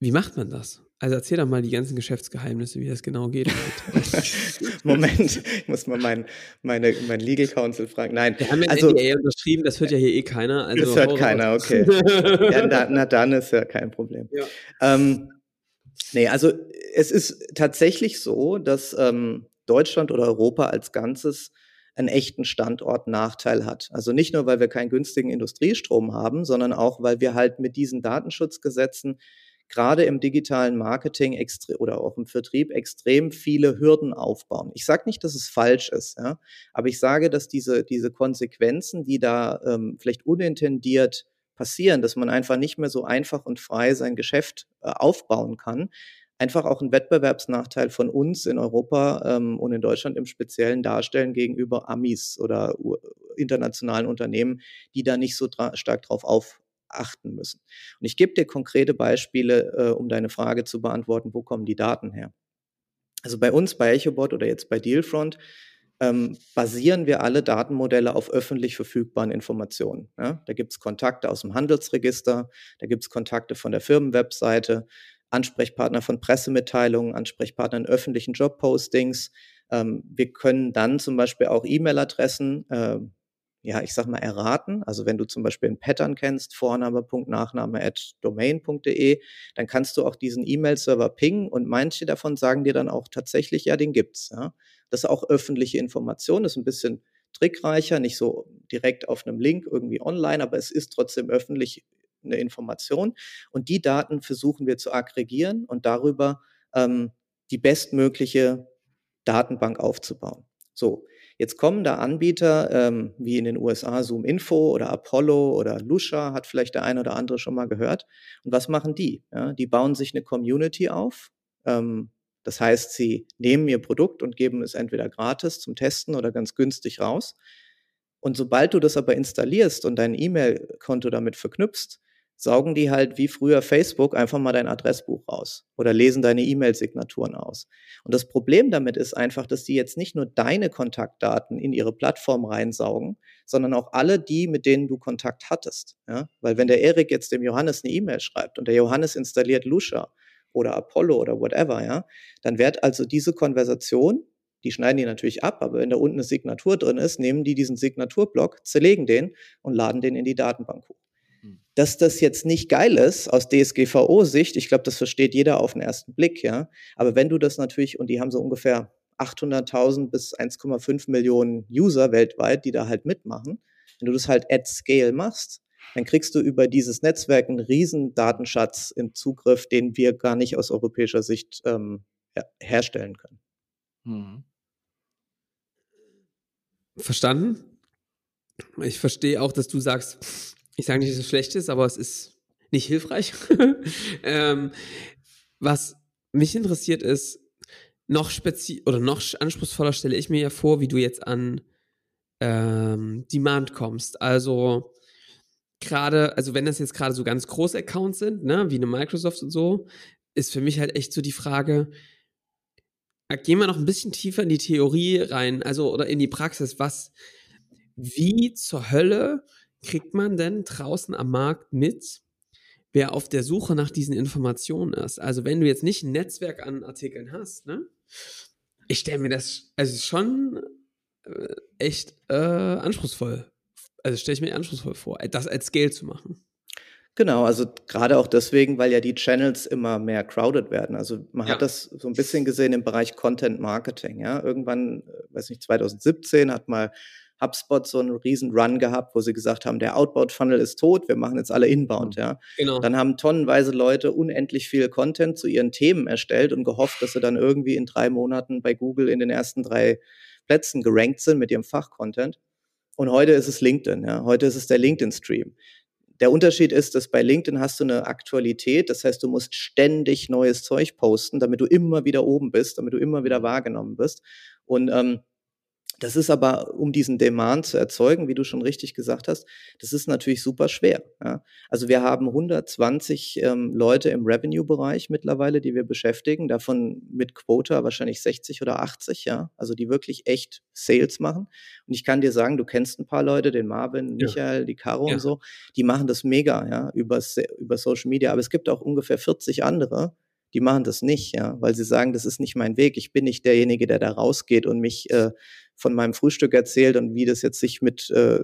wie macht man das? Also erzähl doch mal die ganzen Geschäftsgeheimnisse, wie das genau geht.
Moment, ich muss mal mein, meine, mein Legal Counsel fragen. Nein,
wir haben ja also, NDA unterschrieben, das hört ja hier eh keiner. Also
das hört keiner, okay. ja, na, na, dann ist ja kein Problem. Ja. Ähm, nee, also es ist tatsächlich so, dass ähm, Deutschland oder Europa als Ganzes einen echten Standortnachteil hat. Also nicht nur, weil wir keinen günstigen Industriestrom haben, sondern auch, weil wir halt mit diesen Datenschutzgesetzen gerade im digitalen Marketing oder auch im Vertrieb extrem viele Hürden aufbauen. Ich sage nicht, dass es falsch ist, ja, aber ich sage, dass diese, diese Konsequenzen, die da ähm, vielleicht unintendiert passieren, dass man einfach nicht mehr so einfach und frei sein Geschäft äh, aufbauen kann, einfach auch einen Wettbewerbsnachteil von uns in Europa ähm, und in Deutschland im Speziellen darstellen gegenüber Amis oder internationalen Unternehmen, die da nicht so stark drauf auf achten müssen. Und ich gebe dir konkrete Beispiele, äh, um deine Frage zu beantworten, wo kommen die Daten her? Also bei uns, bei EchoBot oder jetzt bei Dealfront, ähm, basieren wir alle Datenmodelle auf öffentlich verfügbaren Informationen. Ja? Da gibt es Kontakte aus dem Handelsregister, da gibt es Kontakte von der Firmenwebseite, Ansprechpartner von Pressemitteilungen, Ansprechpartner in öffentlichen Jobpostings. Ähm, wir können dann zum Beispiel auch E-Mail-Adressen äh, ja, ich sag mal, erraten. Also wenn du zum Beispiel ein Pattern kennst, Vorname.nachname domain.de, dann kannst du auch diesen E-Mail-Server pingen und manche davon sagen dir dann auch tatsächlich, ja, den gibt's. Ja. Das ist auch öffentliche Information, ist ein bisschen trickreicher, nicht so direkt auf einem Link irgendwie online, aber es ist trotzdem öffentlich eine Information. Und die Daten versuchen wir zu aggregieren und darüber ähm, die bestmögliche Datenbank aufzubauen. So, Jetzt kommen da Anbieter ähm, wie in den USA Zoom Info oder Apollo oder Lusha, hat vielleicht der eine oder andere schon mal gehört. Und was machen die? Ja, die bauen sich eine Community auf. Ähm, das heißt, sie nehmen ihr Produkt und geben es entweder gratis zum Testen oder ganz günstig raus. Und sobald du das aber installierst und dein E-Mail-Konto damit verknüpfst, saugen die halt wie früher Facebook einfach mal dein Adressbuch raus oder lesen deine E-Mail-Signaturen aus. Und das Problem damit ist einfach, dass die jetzt nicht nur deine Kontaktdaten in ihre Plattform reinsaugen, sondern auch alle die, mit denen du Kontakt hattest. Ja? Weil wenn der Erik jetzt dem Johannes eine E-Mail schreibt und der Johannes installiert Lusha oder Apollo oder whatever, ja, dann wird also diese Konversation die schneiden die natürlich ab, aber wenn da unten eine Signatur drin ist, nehmen die diesen Signaturblock, zerlegen den und laden den in die Datenbank hoch. Dass das jetzt nicht geil ist aus DSGVO-Sicht, ich glaube, das versteht jeder auf den ersten Blick, ja. Aber wenn du das natürlich, und die haben so ungefähr 800.000 bis 1,5 Millionen User weltweit, die da halt mitmachen, wenn du das halt at scale machst, dann kriegst du über dieses Netzwerk einen riesen Datenschatz im Zugriff, den wir gar nicht aus europäischer Sicht ähm, herstellen können. Mhm.
Verstanden? Ich verstehe auch, dass du sagst, ich sage nicht, dass es schlecht ist, aber es ist nicht hilfreich. ähm, was mich interessiert ist, noch spezi oder noch anspruchsvoller stelle ich mir ja vor, wie du jetzt an ähm, Demand kommst. Also gerade, also wenn das jetzt gerade so ganz große Accounts sind, ne, wie eine Microsoft und so, ist für mich halt echt so die Frage, äh, gehen wir noch ein bisschen tiefer in die Theorie rein, also oder in die Praxis, was, wie zur Hölle kriegt man denn draußen am Markt mit, wer auf der Suche nach diesen Informationen ist? Also wenn du jetzt nicht ein Netzwerk an Artikeln hast, ne? Ich stelle mir das also schon äh, echt äh, anspruchsvoll. Also stelle ich mir anspruchsvoll vor, das als Scale zu machen.
Genau, also gerade auch deswegen, weil ja die Channels immer mehr crowded werden. Also man ja. hat das so ein bisschen gesehen im Bereich Content Marketing. Ja, irgendwann, äh, weiß nicht, 2017 hat mal HubSpot so einen riesen Run gehabt, wo sie gesagt haben, der Outbound-Funnel ist tot, wir machen jetzt alle Inbound, mhm. ja. Genau. Dann haben tonnenweise Leute unendlich viel Content zu ihren Themen erstellt und gehofft, dass sie dann irgendwie in drei Monaten bei Google in den ersten drei Plätzen gerankt sind mit ihrem Fachcontent. Und heute ist es LinkedIn, ja. Heute ist es der LinkedIn-Stream. Der Unterschied ist, dass bei LinkedIn hast du eine Aktualität, das heißt, du musst ständig neues Zeug posten, damit du immer wieder oben bist, damit du immer wieder wahrgenommen bist. Und ähm, Das ist aber, um diesen Demand zu erzeugen, wie du schon richtig gesagt hast, das ist natürlich super schwer. Ja. Also wir haben 120 ähm, Leute im Revenue-Bereich mittlerweile, die wir beschäftigen, davon mit Quota wahrscheinlich 60 oder 80, ja, also die wirklich echt Sales machen. Und ich kann dir sagen, du kennst ein paar Leute, den Marvin, Michael, ja. die Caro ja. und so, die machen das mega, ja, über, über Social Media. Aber es gibt auch ungefähr 40 andere, die machen das nicht, ja, weil sie sagen, das ist nicht mein Weg. Ich bin nicht derjenige, der da rausgeht und mich äh, von meinem Frühstück erzählt und wie das jetzt sich mit, äh,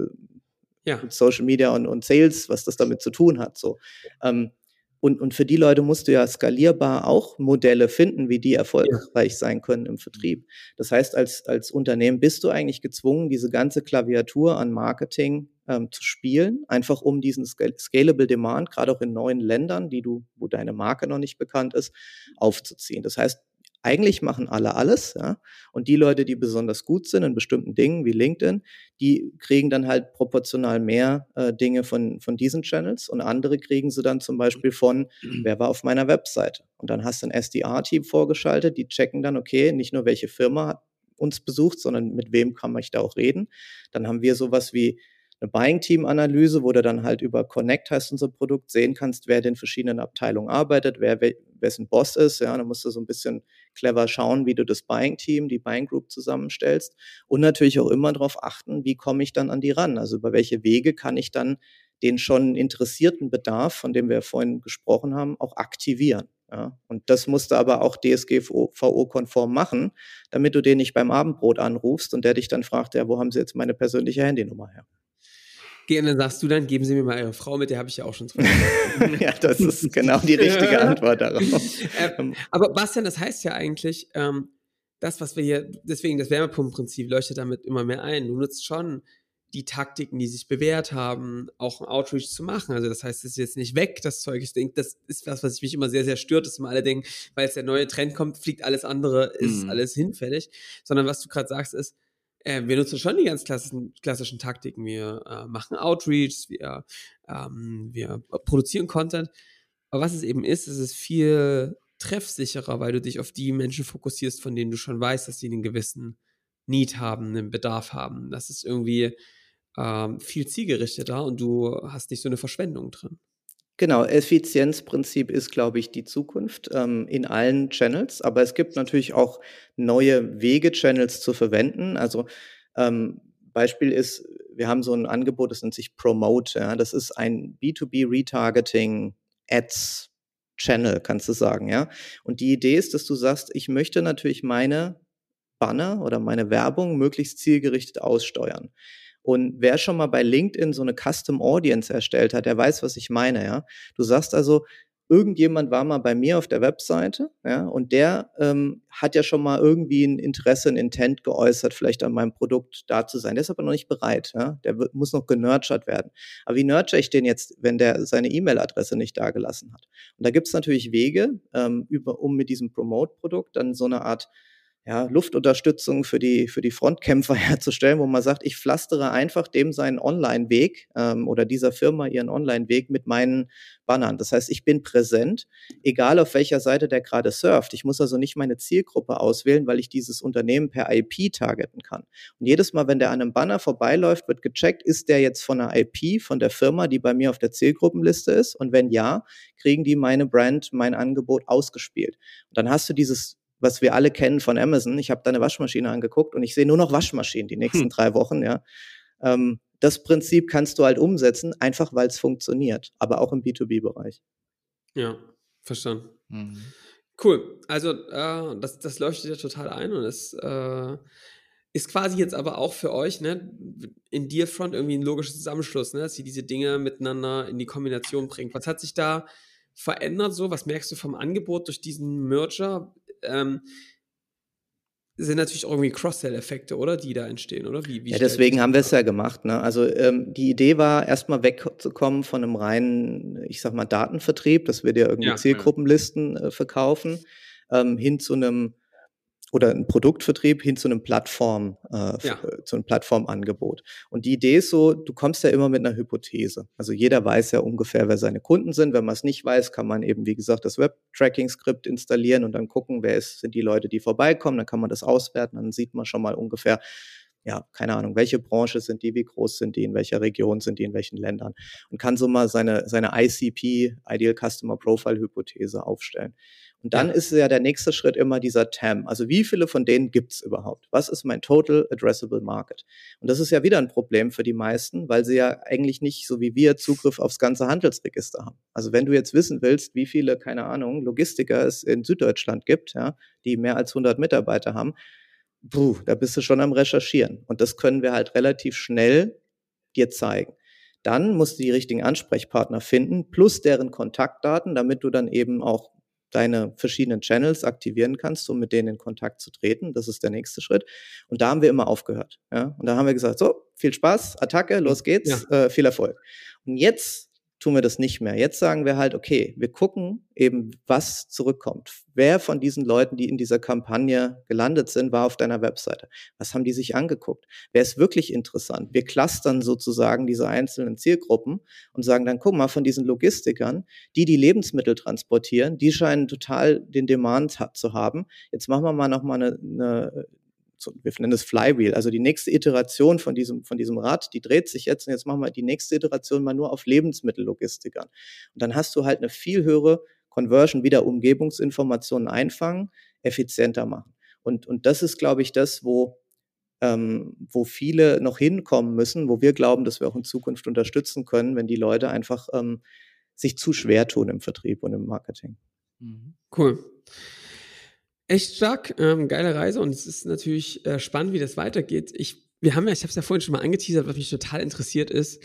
ja. mit Social Media und, und Sales, was das damit zu tun hat. So. Ähm, und, und für die Leute musst du ja skalierbar auch Modelle finden, wie die erfolgreich ja. sein können im Vertrieb. Das heißt, als, als Unternehmen bist du eigentlich gezwungen, diese ganze Klaviatur an Marketing ähm, zu spielen, einfach um diesen Scalable Demand, gerade auch in neuen Ländern, die du, wo deine Marke noch nicht bekannt ist, aufzuziehen. Das heißt, eigentlich machen alle alles, ja. Und die Leute, die besonders gut sind in bestimmten Dingen wie LinkedIn, die kriegen dann halt proportional mehr äh, Dinge von, von diesen Channels und andere kriegen sie dann zum Beispiel von, wer war auf meiner Webseite? Und dann hast du ein SDR-Team vorgeschaltet, die checken dann, okay, nicht nur welche Firma hat uns besucht, sondern mit wem kann ich da auch reden. Dann haben wir sowas wie eine Buying-Team-Analyse, wo du dann halt über Connect heißt unser Produkt sehen kannst, wer in verschiedenen Abteilungen arbeitet, wer wessen Boss ist. Ja, dann musst du so ein bisschen clever schauen, wie du das Buying-Team, die Buying-Group zusammenstellst und natürlich auch immer darauf achten, wie komme ich dann an die ran? Also über welche Wege kann ich dann den schon interessierten Bedarf, von dem wir vorhin gesprochen haben, auch aktivieren. Ja, und das musst du aber auch DSGVO-konform machen, damit du den nicht beim Abendbrot anrufst und der dich dann fragt, ja, wo haben Sie jetzt meine persönliche Handynummer her?
Gerne sagst du dann, geben Sie mir mal Ihre Frau mit, der habe ich ja auch schon.
ja, das ist genau die richtige Antwort darauf.
Ähm, aber Bastian, das heißt ja eigentlich, ähm, das, was wir hier, deswegen das Wärmepumpenprinzip leuchtet damit immer mehr ein. Du nutzt schon die Taktiken, die sich bewährt haben, auch ein Outreach zu machen. Also das heißt, es ist jetzt nicht weg, das Zeug. Ich denke, das ist was, was mich immer sehr, sehr stört, dass immer alle denken, weil jetzt der neue Trend kommt, fliegt alles andere, ist mhm. alles hinfällig. Sondern was du gerade sagst, ist, äh, wir nutzen schon die ganz klassischen, klassischen Taktiken. Wir äh, machen Outreach, wir, ähm, wir produzieren Content. Aber was es eben ist, ist es viel treffsicherer, weil du dich auf die Menschen fokussierst, von denen du schon weißt, dass sie einen gewissen Need haben, einen Bedarf haben. Das ist irgendwie ähm, viel zielgerichteter und du hast nicht so eine Verschwendung drin.
Genau, Effizienzprinzip ist, glaube ich, die Zukunft ähm, in allen Channels. Aber es gibt natürlich auch neue Wege, Channels zu verwenden. Also ähm, Beispiel ist, wir haben so ein Angebot, das nennt sich Promote. Ja? Das ist ein B2B Retargeting Ads Channel, kannst du sagen, ja. Und die Idee ist, dass du sagst, ich möchte natürlich meine Banner oder meine Werbung möglichst zielgerichtet aussteuern. Und wer schon mal bei LinkedIn so eine Custom Audience erstellt hat, der weiß, was ich meine, ja. Du sagst also, irgendjemand war mal bei mir auf der Webseite, ja, und der ähm, hat ja schon mal irgendwie ein Interesse, ein Intent geäußert, vielleicht an meinem Produkt da zu sein. Der ist aber noch nicht bereit, ja. Der wird, muss noch genurtured werden. Aber wie nurture ich den jetzt, wenn der seine E-Mail-Adresse nicht dagelassen hat? Und da gibt es natürlich Wege, ähm, über, um mit diesem Promote-Produkt dann so eine Art ja, Luftunterstützung für die, für die Frontkämpfer herzustellen, wo man sagt, ich pflastere einfach dem seinen Online-Weg ähm, oder dieser Firma ihren Online-Weg mit meinen Bannern. Das heißt, ich bin präsent, egal auf welcher Seite der gerade surft. Ich muss also nicht meine Zielgruppe auswählen, weil ich dieses Unternehmen per IP targeten kann. Und jedes Mal, wenn der an einem Banner vorbeiläuft, wird gecheckt, ist der jetzt von einer IP, von der Firma, die bei mir auf der Zielgruppenliste ist? Und wenn ja, kriegen die meine Brand, mein Angebot ausgespielt. Und dann hast du dieses was wir alle kennen von Amazon. Ich habe da eine Waschmaschine angeguckt und ich sehe nur noch Waschmaschinen die nächsten hm. drei Wochen, ja. Ähm, das Prinzip kannst du halt umsetzen, einfach weil es funktioniert, aber auch im B2B-Bereich.
Ja, verstanden. Mhm. Cool. Also äh, das, das leuchtet ja total ein und es äh, ist quasi jetzt aber auch für euch, ne, in Dearfront irgendwie ein logischer Zusammenschluss, ne, dass ihr diese Dinge miteinander in die Kombination bringt. Was hat sich da verändert so? Was merkst du vom Angebot durch diesen Merger? Ähm, sind natürlich auch irgendwie Cross-Sell-Effekte, oder? Die da entstehen, oder?
Wie, wie ja, deswegen haben wir es ja gemacht. Ne? Also ähm, die Idee war, erstmal wegzukommen von einem reinen, ich sag mal, Datenvertrieb, dass wir dir irgendwie ja, Zielgruppenlisten äh, verkaufen, ähm, hin zu einem oder ein Produktvertrieb hin zu einem Plattform, äh, ja. Äh, zu einem Plattformangebot. Und die Idee ist so, du kommst ja immer mit einer Hypothese. Also jeder weiß ja ungefähr, wer seine Kunden sind. Wenn man es nicht weiß, kann man eben, wie gesagt, das Web-Tracking-Skript installieren und dann gucken, wer ist, sind die Leute, die vorbeikommen. Dann kann man das auswerten, dann sieht man schon mal ungefähr, ja, keine Ahnung, welche Branche sind die, wie groß sind die, in welcher Region sind die, in welchen Ländern und kann so mal seine, seine ICP, Ideal Customer Profile Hypothese aufstellen. Und dann ja. ist ja der nächste Schritt immer dieser TAM. Also wie viele von denen gibt's überhaupt? Was ist mein Total Addressable Market? Und das ist ja wieder ein Problem für die meisten, weil sie ja eigentlich nicht so wie wir Zugriff aufs ganze Handelsregister haben. Also wenn du jetzt wissen willst, wie viele, keine Ahnung, Logistiker es in Süddeutschland gibt, ja, die mehr als 100 Mitarbeiter haben, puh, da bist du schon am Recherchieren. Und das können wir halt relativ schnell dir zeigen. Dann musst du die richtigen Ansprechpartner finden, plus deren Kontaktdaten, damit du dann eben auch deine verschiedenen Channels aktivieren kannst, um mit denen in Kontakt zu treten. Das ist der nächste Schritt. Und da haben wir immer aufgehört. Ja? Und da haben wir gesagt, so, viel Spaß, Attacke, los geht's, ja. äh, viel Erfolg. Und jetzt tun wir das nicht mehr. Jetzt sagen wir halt, okay, wir gucken eben, was zurückkommt. Wer von diesen Leuten, die in dieser Kampagne gelandet sind, war auf deiner Webseite? Was haben die sich angeguckt? Wer ist wirklich interessant? Wir clustern sozusagen diese einzelnen Zielgruppen und sagen dann, guck mal, von diesen Logistikern, die die Lebensmittel transportieren, die scheinen total den Demand zu haben. Jetzt machen wir mal noch mal eine, wir nennen es Flywheel, also die nächste Iteration von diesem, von diesem Rad, die dreht sich jetzt und jetzt machen wir die nächste Iteration mal nur auf Lebensmittellogistikern. Und dann hast du halt eine viel höhere Conversion, wieder Umgebungsinformationen einfangen, effizienter machen. Und, und das ist, glaube ich, das, wo, ähm, wo viele noch hinkommen müssen, wo wir glauben, dass wir auch in Zukunft unterstützen können, wenn die Leute einfach ähm, sich zu schwer tun im Vertrieb und im Marketing.
Mhm. Cool echt stark, ähm, geile Reise und es ist natürlich äh, spannend, wie das weitergeht. Ich, wir haben ja, ich habe es ja vorhin schon mal angeteasert, was mich total interessiert ist.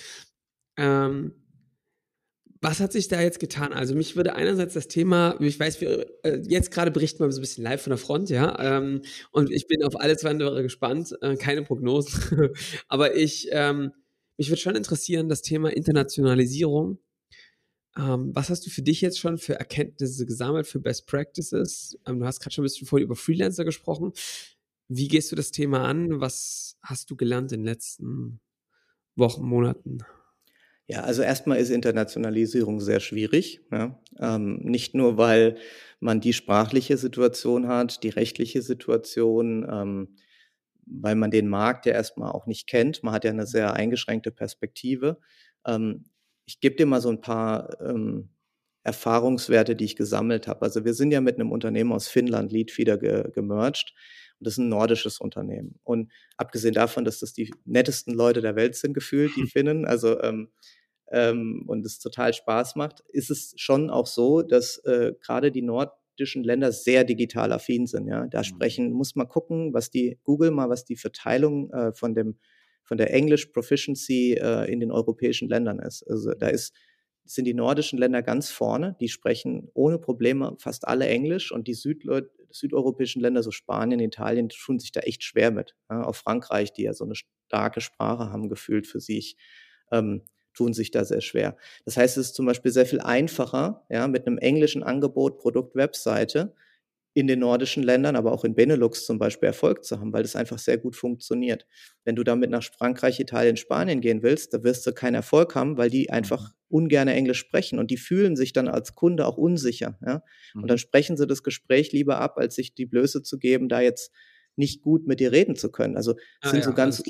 Ähm, was hat sich da jetzt getan? Also mich würde einerseits das Thema, ich weiß, wir äh, jetzt gerade berichten wir so ein bisschen live von der Front, ja, ähm, und ich bin auf alles andere gespannt, äh, keine Prognosen, aber ich, ähm, mich würde schon interessieren, das Thema Internationalisierung ähm, was hast du für dich jetzt schon für Erkenntnisse gesammelt, für Best Practices? Ähm, du hast gerade schon ein bisschen vorhin über Freelancer gesprochen. Wie gehst du das Thema an? Was hast du gelernt in den letzten Wochen, Monaten?
Ja, also erstmal ist Internationalisierung sehr schwierig. Ja? Ähm, nicht nur, weil man die sprachliche Situation hat, die rechtliche Situation, ähm, weil man den Markt ja erstmal auch nicht kennt. Man hat ja eine sehr eingeschränkte Perspektive. Ähm, ich gebe dir mal so ein paar ähm, Erfahrungswerte, die ich gesammelt habe. Also wir sind ja mit einem Unternehmen aus Finnland, Leadfeeder, ge gemerged. Und das ist ein nordisches Unternehmen. Und abgesehen davon, dass das die nettesten Leute der Welt sind, gefühlt, die Finnen, also ähm, ähm, und es total Spaß macht, ist es schon auch so, dass äh, gerade die nordischen Länder sehr digital affin sind. Ja, da mhm. sprechen muss man gucken, was die Google mal, was die Verteilung äh, von dem von der English Proficiency äh, in den europäischen Ländern ist. Also da ist, sind die nordischen Länder ganz vorne, die sprechen ohne Probleme fast alle Englisch und die Südleu südeuropäischen Länder, so Spanien, Italien, tun sich da echt schwer mit. Ja, auch Frankreich, die ja so eine starke Sprache haben, gefühlt für sich, ähm, tun sich da sehr schwer. Das heißt, es ist zum Beispiel sehr viel einfacher, ja, mit einem englischen Angebot, Produkt, Webseite, in den nordischen Ländern, aber auch in Benelux zum Beispiel Erfolg zu haben, weil das einfach sehr gut funktioniert. Wenn du damit nach Frankreich, Italien, Spanien gehen willst, da wirst du keinen Erfolg haben, weil die einfach mhm. ungern Englisch sprechen und die fühlen sich dann als Kunde auch unsicher. Ja? Und dann mhm. sprechen sie das Gespräch lieber ab, als sich die Blöße zu geben, da jetzt nicht gut mit dir reden zu können. Also es ah, sind ja, so ganz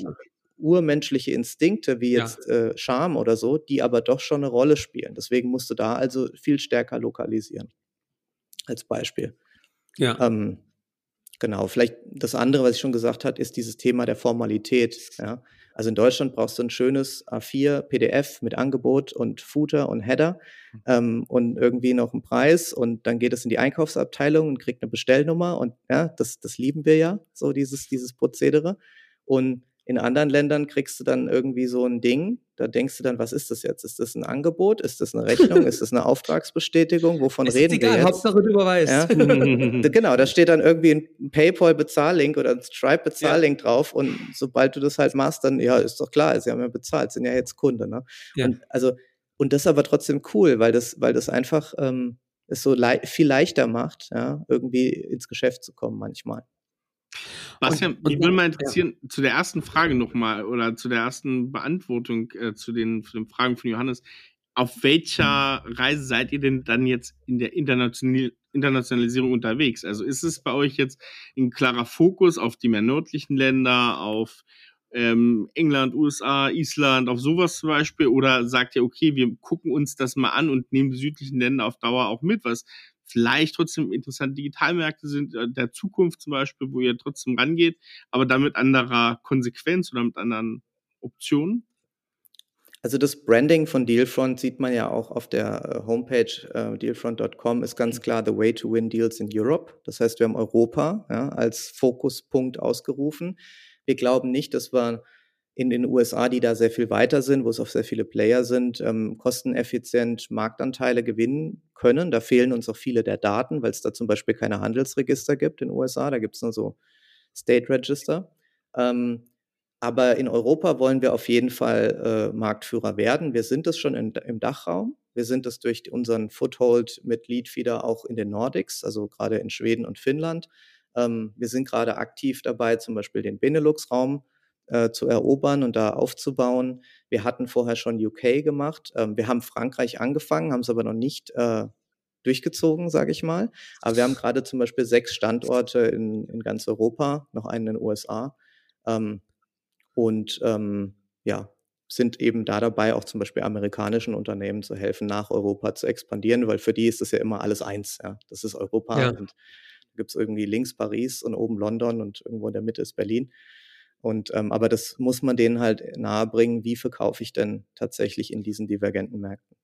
urmenschliche Instinkte wie jetzt ja. äh, Scham oder so, die aber doch schon eine Rolle spielen. Deswegen musst du da also viel stärker lokalisieren. Als Beispiel. Ja. Ähm, genau, vielleicht das andere, was ich schon gesagt habe, ist dieses Thema der Formalität. Ja? Also in Deutschland brauchst du ein schönes A4 PDF mit Angebot und Footer und Header ähm, und irgendwie noch einen Preis und dann geht es in die Einkaufsabteilung und kriegt eine Bestellnummer und ja, das, das lieben wir ja, so dieses, dieses Prozedere. Und in anderen Ländern kriegst du dann irgendwie so ein Ding, da denkst du dann, was ist das jetzt? Ist das ein Angebot? Ist das eine Rechnung? ist das eine Auftragsbestätigung? Wovon es reden ist egal, wir jetzt?
Hauptsache du überweist. Ja?
genau, da steht dann irgendwie ein PayPal-Bezahllink oder ein Stripe-Bezahllink ja. drauf und sobald du das halt machst, dann, ja, ist doch klar, sie haben ja bezahlt, sind ja jetzt Kunde. Ne? Ja. Und, also, und das ist aber trotzdem cool, weil das, weil das einfach ähm, es so le viel leichter macht, ja, irgendwie ins Geschäft zu kommen manchmal.
Bastian, mich würde mal interessieren, ja. zu der ersten Frage nochmal oder zu der ersten Beantwortung äh, zu, den, zu den Fragen von Johannes. Auf welcher Reise seid ihr denn dann jetzt in der International Internationalisierung unterwegs? Also ist es bei euch jetzt ein klarer Fokus auf die mehr nördlichen Länder, auf ähm, England, USA, Island, auf sowas zum Beispiel? Oder sagt ihr, okay, wir gucken uns das mal an und nehmen die südlichen Länder auf Dauer auch mit, was vielleicht trotzdem interessante Digitalmärkte sind, äh, der Zukunft zum Beispiel, wo ihr trotzdem rangeht, aber damit anderer Konsequenz oder mit anderen Optionen?
Also das Branding von Dealfront sieht man ja auch auf der äh, Homepage äh, dealfront.com ist ganz klar the way to win deals in Europe. Das heißt, wir haben Europa ja, als Fokuspunkt ausgerufen. Wir glauben nicht, dass wir in den USA, die da sehr viel weiter sind, wo es auch sehr viele Player sind, ähm, kosteneffizient Marktanteile gewinnen können. Da fehlen uns auch viele der Daten, weil es da zum Beispiel keine Handelsregister gibt in den USA. Da gibt es nur so State Register. Ähm, aber in Europa wollen wir auf jeden Fall äh, Marktführer werden. Wir sind es schon in, im Dachraum. Wir sind es durch unseren Foothold mit Leadfeeder auch in den Nordics, also gerade in Schweden und Finnland. Ähm, wir sind gerade aktiv dabei, zum Beispiel den Benelux-Raum äh, zu erobern und da aufzubauen. Wir hatten vorher schon UK gemacht. Ähm, wir haben Frankreich angefangen, haben es aber noch nicht äh, durchgezogen, sage ich mal. Aber wir haben gerade zum Beispiel sechs Standorte in, in ganz Europa, noch einen in den USA. Ähm, und ähm, ja, sind eben da dabei, auch zum Beispiel amerikanischen Unternehmen zu helfen, nach Europa zu expandieren, weil für die ist das ja immer alles eins. Ja. Das ist Europa ja. und da gibt es irgendwie links Paris und oben London und irgendwo in der Mitte ist Berlin. Und ähm, aber das muss man denen halt nahebringen, wie verkaufe ich denn tatsächlich in diesen divergenten Märkten.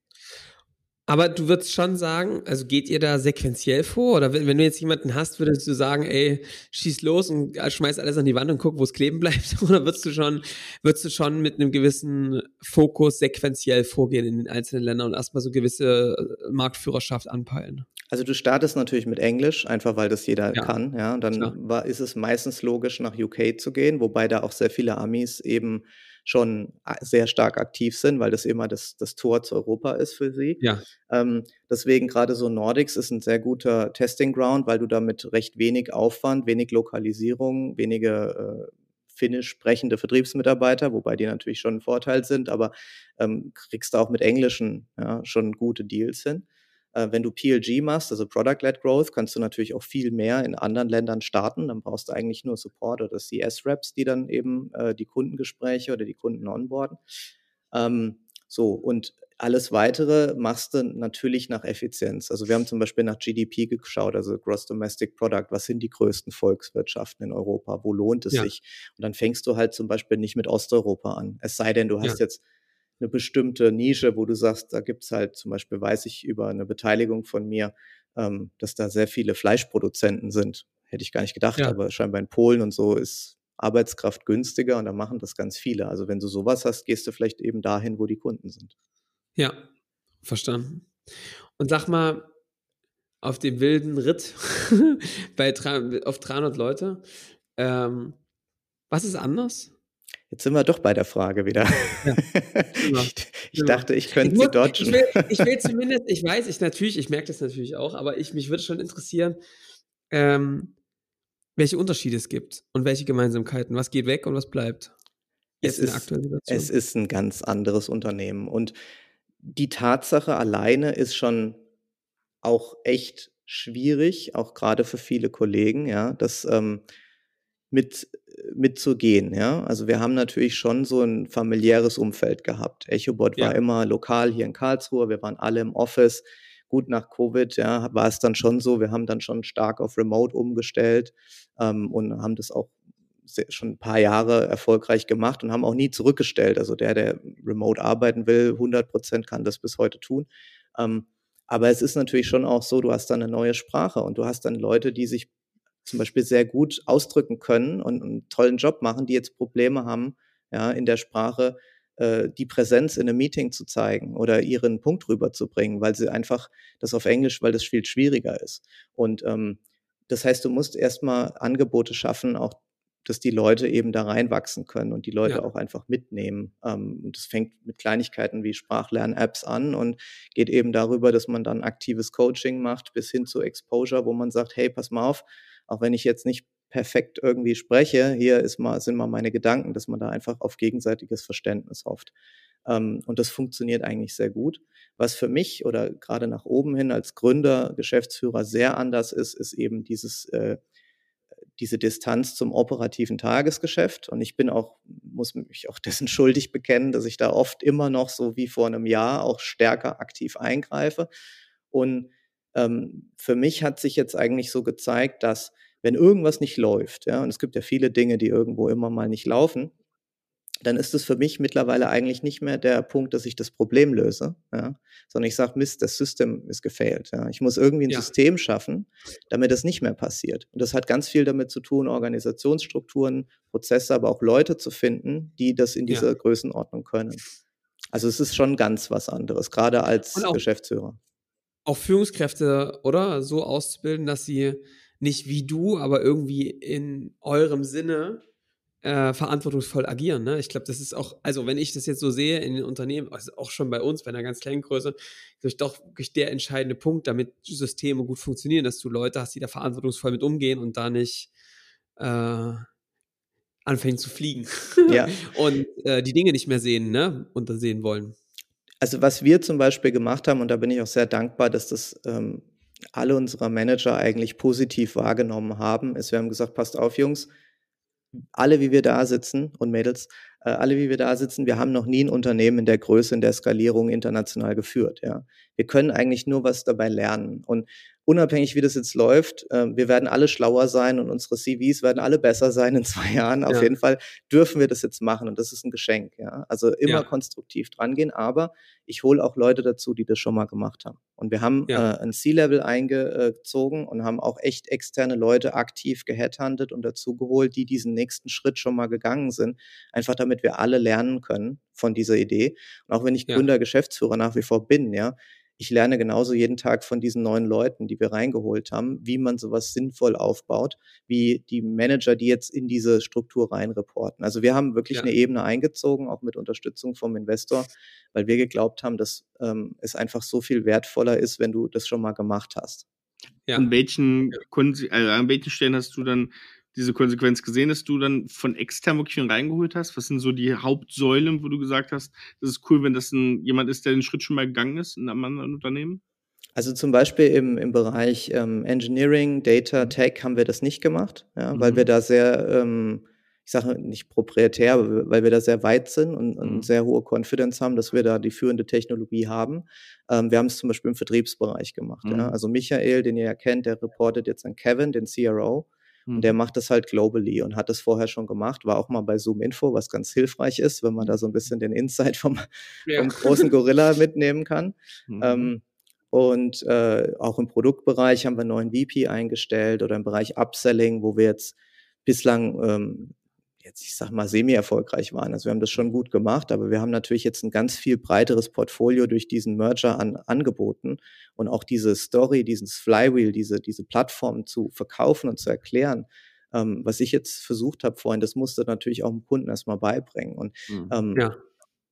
Aber du würdest schon sagen, also geht ihr da sequenziell vor? Oder wenn, wenn, du jetzt jemanden hast, würdest du sagen, ey, schieß los und schmeiß alles an die Wand und guck, wo es kleben bleibt? Oder würdest du schon, würdest du schon mit einem gewissen Fokus sequenziell vorgehen in den einzelnen Ländern und erstmal so gewisse äh, Marktführerschaft anpeilen?
Also du startest natürlich mit Englisch, einfach weil das jeder ja. kann, ja. Und dann war, ist es meistens logisch, nach UK zu gehen, wobei da auch sehr viele Amis eben schon sehr stark aktiv sind, weil das immer das, das Tor zu Europa ist für sie.
Ja.
Ähm, deswegen gerade so Nordics ist ein sehr guter Testing Ground, weil du damit recht wenig Aufwand, wenig Lokalisierung, wenige äh, finnisch sprechende Vertriebsmitarbeiter, wobei die natürlich schon ein Vorteil sind, aber ähm, kriegst du auch mit Englischen ja, schon gute Deals hin. Äh, wenn du PLG machst, also Product-Led Growth, kannst du natürlich auch viel mehr in anderen Ländern starten. Dann brauchst du eigentlich nur Support oder CS-Reps, die dann eben äh, die Kundengespräche oder die Kunden onboarden. Ähm, so, und alles weitere machst du natürlich nach Effizienz. Also wir haben zum Beispiel nach GDP geschaut, also Gross Domestic Product. Was sind die größten Volkswirtschaften in Europa? Wo lohnt es ja. sich? Und dann fängst du halt zum Beispiel nicht mit Osteuropa an. Es sei denn, du hast ja. jetzt eine bestimmte Nische, wo du sagst, da gibt's halt zum Beispiel, weiß ich über eine Beteiligung von mir, ähm, dass da sehr viele Fleischproduzenten sind. Hätte ich gar nicht gedacht, ja. aber scheinbar in Polen und so ist Arbeitskraft günstiger und da machen das ganz viele. Also wenn du sowas hast, gehst du vielleicht eben dahin, wo die Kunden sind.
Ja, verstanden. Und sag mal, auf dem wilden Ritt bei auf 300 Leute, ähm, was ist anders?
Jetzt sind wir doch bei der Frage wieder. Ja, genau, ich, ich genau. dachte, ich könnte
ich
sie dodgen.
Ich will, ich will, zumindest, ich weiß, ich natürlich, ich merke das natürlich auch, aber ich, mich würde schon interessieren, ähm, welche Unterschiede es gibt und welche Gemeinsamkeiten. Was geht weg und was bleibt?
Jetzt es in der aktuellen Situation. Es ist ein ganz anderes Unternehmen. Und die Tatsache alleine ist schon auch echt schwierig, auch gerade für viele Kollegen, ja, dass ähm, mit, mitzugehen. Ja? Also wir haben natürlich schon so ein familiäres Umfeld gehabt. EchoBot ja. war immer lokal hier in Karlsruhe, wir waren alle im Office. Gut, nach Covid ja, war es dann schon so, wir haben dann schon stark auf Remote umgestellt ähm, und haben das auch schon ein paar Jahre erfolgreich gemacht und haben auch nie zurückgestellt. Also der, der remote arbeiten will, 100 Prozent kann das bis heute tun. Ähm, aber es ist natürlich schon auch so, du hast dann eine neue Sprache und du hast dann Leute, die sich zum Beispiel sehr gut ausdrücken können und einen tollen Job machen, die jetzt Probleme haben, ja, in der Sprache äh, die Präsenz in einem Meeting zu zeigen oder ihren Punkt rüberzubringen, weil sie einfach das auf Englisch, weil das viel schwieriger ist. Und ähm, das heißt, du musst erstmal Angebote schaffen, auch dass die Leute eben da reinwachsen können und die Leute ja. auch einfach mitnehmen. Ähm, und das fängt mit Kleinigkeiten wie Sprachlern-Apps an und geht eben darüber, dass man dann aktives Coaching macht, bis hin zu Exposure, wo man sagt, hey, pass mal auf, auch wenn ich jetzt nicht perfekt irgendwie spreche, hier ist mal, sind mal meine Gedanken, dass man da einfach auf gegenseitiges Verständnis hofft. Ähm, und das funktioniert eigentlich sehr gut. Was für mich oder gerade nach oben hin als Gründer, Geschäftsführer sehr anders ist, ist eben dieses, äh, diese Distanz zum operativen Tagesgeschäft. Und ich bin auch, muss mich auch dessen schuldig bekennen, dass ich da oft immer noch so wie vor einem Jahr auch stärker aktiv eingreife. Und ähm, für mich hat sich jetzt eigentlich so gezeigt, dass wenn irgendwas nicht läuft, ja, und es gibt ja viele Dinge, die irgendwo immer mal nicht laufen, dann ist es für mich mittlerweile eigentlich nicht mehr der Punkt, dass ich das Problem löse, ja, sondern ich sage, Mist, das System ist gefailt. Ja. Ich muss irgendwie ein ja. System schaffen, damit das nicht mehr passiert. Und das hat ganz viel damit zu tun, Organisationsstrukturen, Prozesse, aber auch Leute zu finden, die das in dieser. Größenordnung können. Also es ist schon ganz was anderes, gerade als Geschäftsführer.
Auch Führungskräfte, oder? So auszubilden, dass sie nicht wie du, aber irgendwie in eurem Sinne äh, verantwortungsvoll agieren. Ne? Ich glaube, das ist auch, also wenn ich das jetzt so sehe in den Unternehmen, also auch schon bei uns, bei einer ganz kleinen Größe, ist doch wirklich der entscheidende Punkt, damit Systeme gut funktionieren, dass du Leute hast, die da verantwortungsvoll mit umgehen und da nicht äh, anfangen zu fliegen. Ja. und äh, die Dinge nicht mehr sehen, ne? Und sehen wollen.
Also was wir zum Beispiel gemacht haben, und da bin ich auch sehr dankbar, dass das ähm, alle unserer Manager eigentlich positiv wahrgenommen haben, ist, wir haben gesagt, passt auf, Jungs, alle, wie wir da sitzen und Mädels, äh, alle, wie wir da sitzen, wir haben noch nie ein Unternehmen in der Größe, in der Skalierung international geführt. Ja, wir können eigentlich nur was dabei lernen und unabhängig wie das jetzt läuft, äh, wir werden alle schlauer sein und unsere CVs werden alle besser sein in zwei Jahren. Auf ja. jeden Fall dürfen wir das jetzt machen und das ist ein Geschenk. Ja, also immer ja. konstruktiv drangehen, aber ich hole auch Leute dazu, die das schon mal gemacht haben. Und wir haben ja. äh, ein C-Level eingezogen und haben auch echt externe Leute aktiv geheadhuntet und dazu geholt, die diesen nächsten Schritt schon mal gegangen sind, einfach damit wir alle lernen können von dieser Idee. Und auch wenn ich Gründer, Geschäftsführer nach wie vor bin, ja, ich lerne genauso jeden Tag von diesen neuen Leuten, die wir reingeholt haben, wie man sowas sinnvoll aufbaut, wie die Manager, die jetzt in diese Struktur reinreporten. Also wir haben wirklich ja. eine Ebene eingezogen, auch mit Unterstützung vom Investor, weil wir geglaubt haben, dass ähm, es einfach so viel wertvoller ist, wenn du das schon mal gemacht hast.
Ja. An welchen, also an welchen Stellen hast du dann diese Konsequenz gesehen, dass du dann von extern wirklich reingeholt hast? Was sind so die Hauptsäulen, wo du gesagt hast, das ist cool, wenn das ein, jemand ist, der den Schritt schon mal gegangen ist in einem anderen Unternehmen?
Also zum Beispiel im, im Bereich ähm, Engineering, Data, Tech haben wir das nicht gemacht, ja, mhm. weil wir da sehr, ähm, ich sage nicht proprietär, aber weil wir da sehr weit sind und, und mhm. sehr hohe Confidence haben, dass wir da die führende Technologie haben. Ähm, wir haben es zum Beispiel im Vertriebsbereich gemacht. Mhm. Ja. Also Michael, den ihr ja kennt, der reportet jetzt an Kevin, den CRO. Und der mhm. macht das halt globally und hat das vorher schon gemacht, war auch mal bei Zoom Info, was ganz hilfreich ist, wenn man da so ein bisschen den Insight vom, ja. vom großen Gorilla mitnehmen kann. Mhm. Ähm, und äh, auch im Produktbereich haben wir einen neuen VP eingestellt oder im Bereich Upselling, wo wir jetzt bislang ähm, jetzt, ich sag mal, semi-erfolgreich waren. Also wir haben das schon gut gemacht, aber wir haben natürlich jetzt ein ganz viel breiteres Portfolio durch diesen Merger an Angeboten und auch diese Story, dieses Flywheel, diese, diese Plattform zu verkaufen und zu erklären. Ähm, was ich jetzt versucht habe vorhin, das musste natürlich auch dem Kunden erstmal beibringen. Und mhm. ähm, ja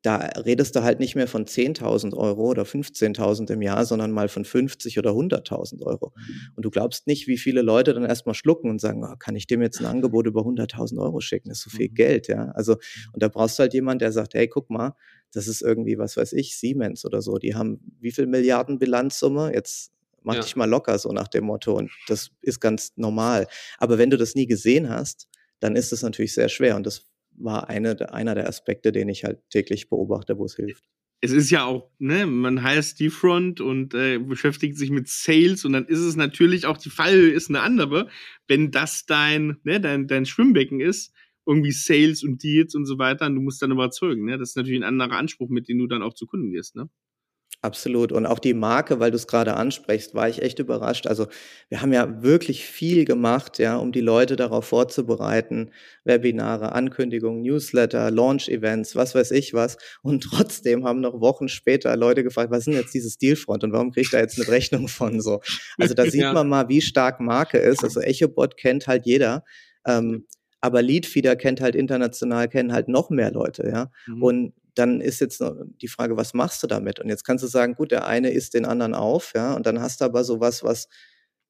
da redest du halt nicht mehr von 10.000 Euro oder 15.000 im Jahr, sondern mal von 50 oder 100.000 Euro. Und du glaubst nicht, wie viele Leute dann erstmal schlucken und sagen, oh, kann ich dem jetzt ein Angebot über 100.000 Euro schicken? Das ist so viel mhm. Geld, ja. Also, und da brauchst du halt jemand, der sagt, hey, guck mal, das ist irgendwie, was weiß ich, Siemens oder so. Die haben wie viel Milliarden Bilanzsumme? Jetzt mach ja. dich mal locker, so nach dem Motto. Und das ist ganz normal. Aber wenn du das nie gesehen hast, dann ist es natürlich sehr schwer. Und das war eine, einer der Aspekte, den ich halt täglich beobachte, wo es hilft.
Es ist ja auch, ne, man heißt die Front und äh, beschäftigt sich mit Sales und dann ist es natürlich auch, die Fall ist eine andere, wenn das dein, ne, dein, dein Schwimmbecken ist, irgendwie Sales und Deals und so weiter, und du musst dann überzeugen, ne? Das ist natürlich ein anderer Anspruch, mit dem du dann auch zu Kunden gehst, ne?
Absolut. Und auch die Marke, weil du es gerade ansprichst, war ich echt überrascht. Also wir haben ja wirklich viel gemacht, ja, um die Leute darauf vorzubereiten. Webinare, Ankündigungen, Newsletter, Launch-Events, was weiß ich was. Und trotzdem haben noch Wochen später Leute gefragt, was ist denn jetzt dieses Dealfront und warum kriege ich da jetzt eine Rechnung von so? Also da sieht ja. man mal, wie stark Marke ist. Also EchoBot kennt halt jeder. Ähm, aber Leadfeeder kennt halt international, kennen halt noch mehr Leute, ja. Mhm. Und dann ist jetzt die Frage, was machst du damit? Und jetzt kannst du sagen, gut, der eine isst den anderen auf, ja, und dann hast du aber sowas, was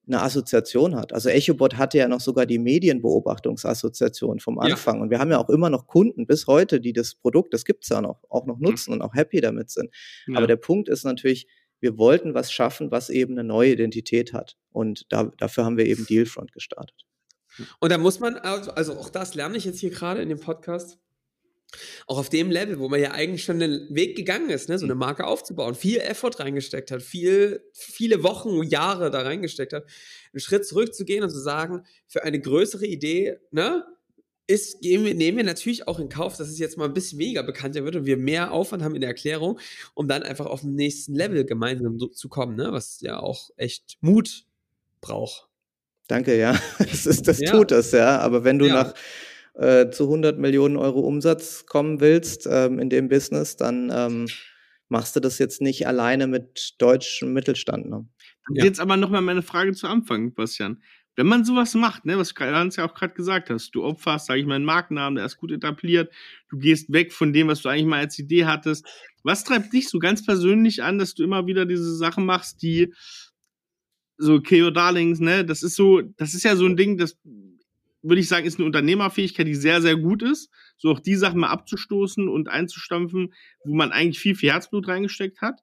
eine Assoziation hat. Also EchoBot hatte ja noch sogar die Medienbeobachtungsassoziation vom Anfang. Ja. Und wir haben ja auch immer noch Kunden bis heute, die das Produkt, das gibt's ja noch, auch noch nutzen mhm. und auch happy damit sind. Ja. Aber der Punkt ist natürlich, wir wollten was schaffen, was eben eine neue Identität hat. Und da, dafür haben wir eben Dealfront gestartet.
Und da muss man, also, also auch das lerne ich jetzt hier gerade in dem Podcast, auch auf dem Level, wo man ja eigentlich schon den Weg gegangen ist, ne, so eine Marke aufzubauen, viel Effort reingesteckt hat, viel, viele Wochen, Jahre da reingesteckt hat, einen Schritt zurückzugehen und zu sagen, für eine größere Idee, ne, ist, nehmen wir natürlich auch in Kauf, dass es jetzt mal ein bisschen weniger bekannter wird und wir mehr Aufwand haben in der Erklärung, um dann einfach auf den nächsten Level gemeinsam zu kommen, ne, was ja auch echt Mut braucht.
Danke, ja. Das, ist, das ja. tut das, ja. Aber wenn du ja. nach äh, zu 100 Millionen Euro Umsatz kommen willst ähm, in dem Business, dann ähm, machst du das jetzt nicht alleine mit deutschem Mittelstand. Ne?
Ja. Jetzt aber nochmal meine Frage zu Anfang, Bastian. Wenn man sowas macht, ne, was du ja auch gerade gesagt hast, du opferst, sage ich mal, einen Markennamen, der ist gut etabliert, du gehst weg von dem, was du eigentlich mal als Idee hattest. Was treibt dich so ganz persönlich an, dass du immer wieder diese Sachen machst, die so KO Darlings, ne, das ist so, das ist ja so ein Ding, das würde ich sagen, ist eine Unternehmerfähigkeit, die sehr, sehr gut ist. So auch die Sachen mal abzustoßen und einzustampfen, wo man eigentlich viel, viel Herzblut reingesteckt hat.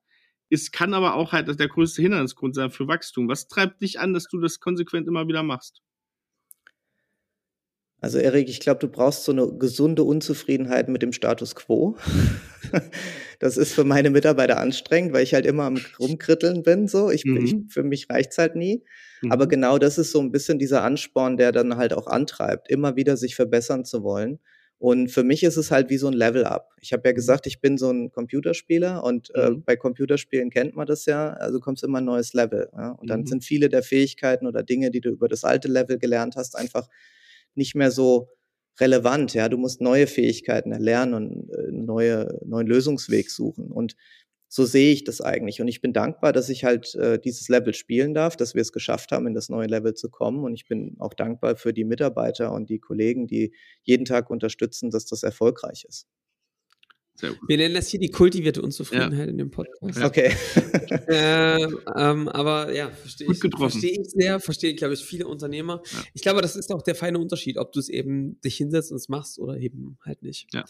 Es kann aber auch halt der größte Hindernisgrund sein für Wachstum. Was treibt dich an, dass du das konsequent immer wieder machst?
Also Erik, ich glaube, du brauchst so eine gesunde Unzufriedenheit mit dem Status quo. das ist für meine Mitarbeiter anstrengend, weil ich halt immer am rumkritteln bin. So, ich, mhm. ich für mich reicht's halt nie. Mhm. Aber genau das ist so ein bisschen dieser Ansporn, der dann halt auch antreibt, immer wieder sich verbessern zu wollen. Und für mich ist es halt wie so ein Level-up. Ich habe ja mhm. gesagt, ich bin so ein Computerspieler und äh, mhm. bei Computerspielen kennt man das ja, also kommst immer ein neues Level. Ja? Und dann mhm. sind viele der Fähigkeiten oder Dinge, die du über das alte Level gelernt hast, einfach nicht mehr so relevant. Ja, du musst neue Fähigkeiten erlernen und äh, neue, neuen Lösungsweg suchen. Und so sehe ich das eigentlich. Und ich bin dankbar, dass ich halt äh, dieses Level spielen darf, dass wir es geschafft haben, in das neue Level zu kommen. Und ich bin auch dankbar für die Mitarbeiter und die Kollegen, die jeden Tag unterstützen, dass das erfolgreich ist.
Wir nennen das hier die kultivierte Unzufriedenheit ja. in dem Podcast.
Okay.
äh, ähm, aber ja, verstehe ich, versteh ich sehr, verstehe, glaube ich, viele Unternehmer. Ja. Ich glaube, das ist auch der feine Unterschied, ob du es eben dich hinsetzt und es machst oder eben halt nicht.
Ja.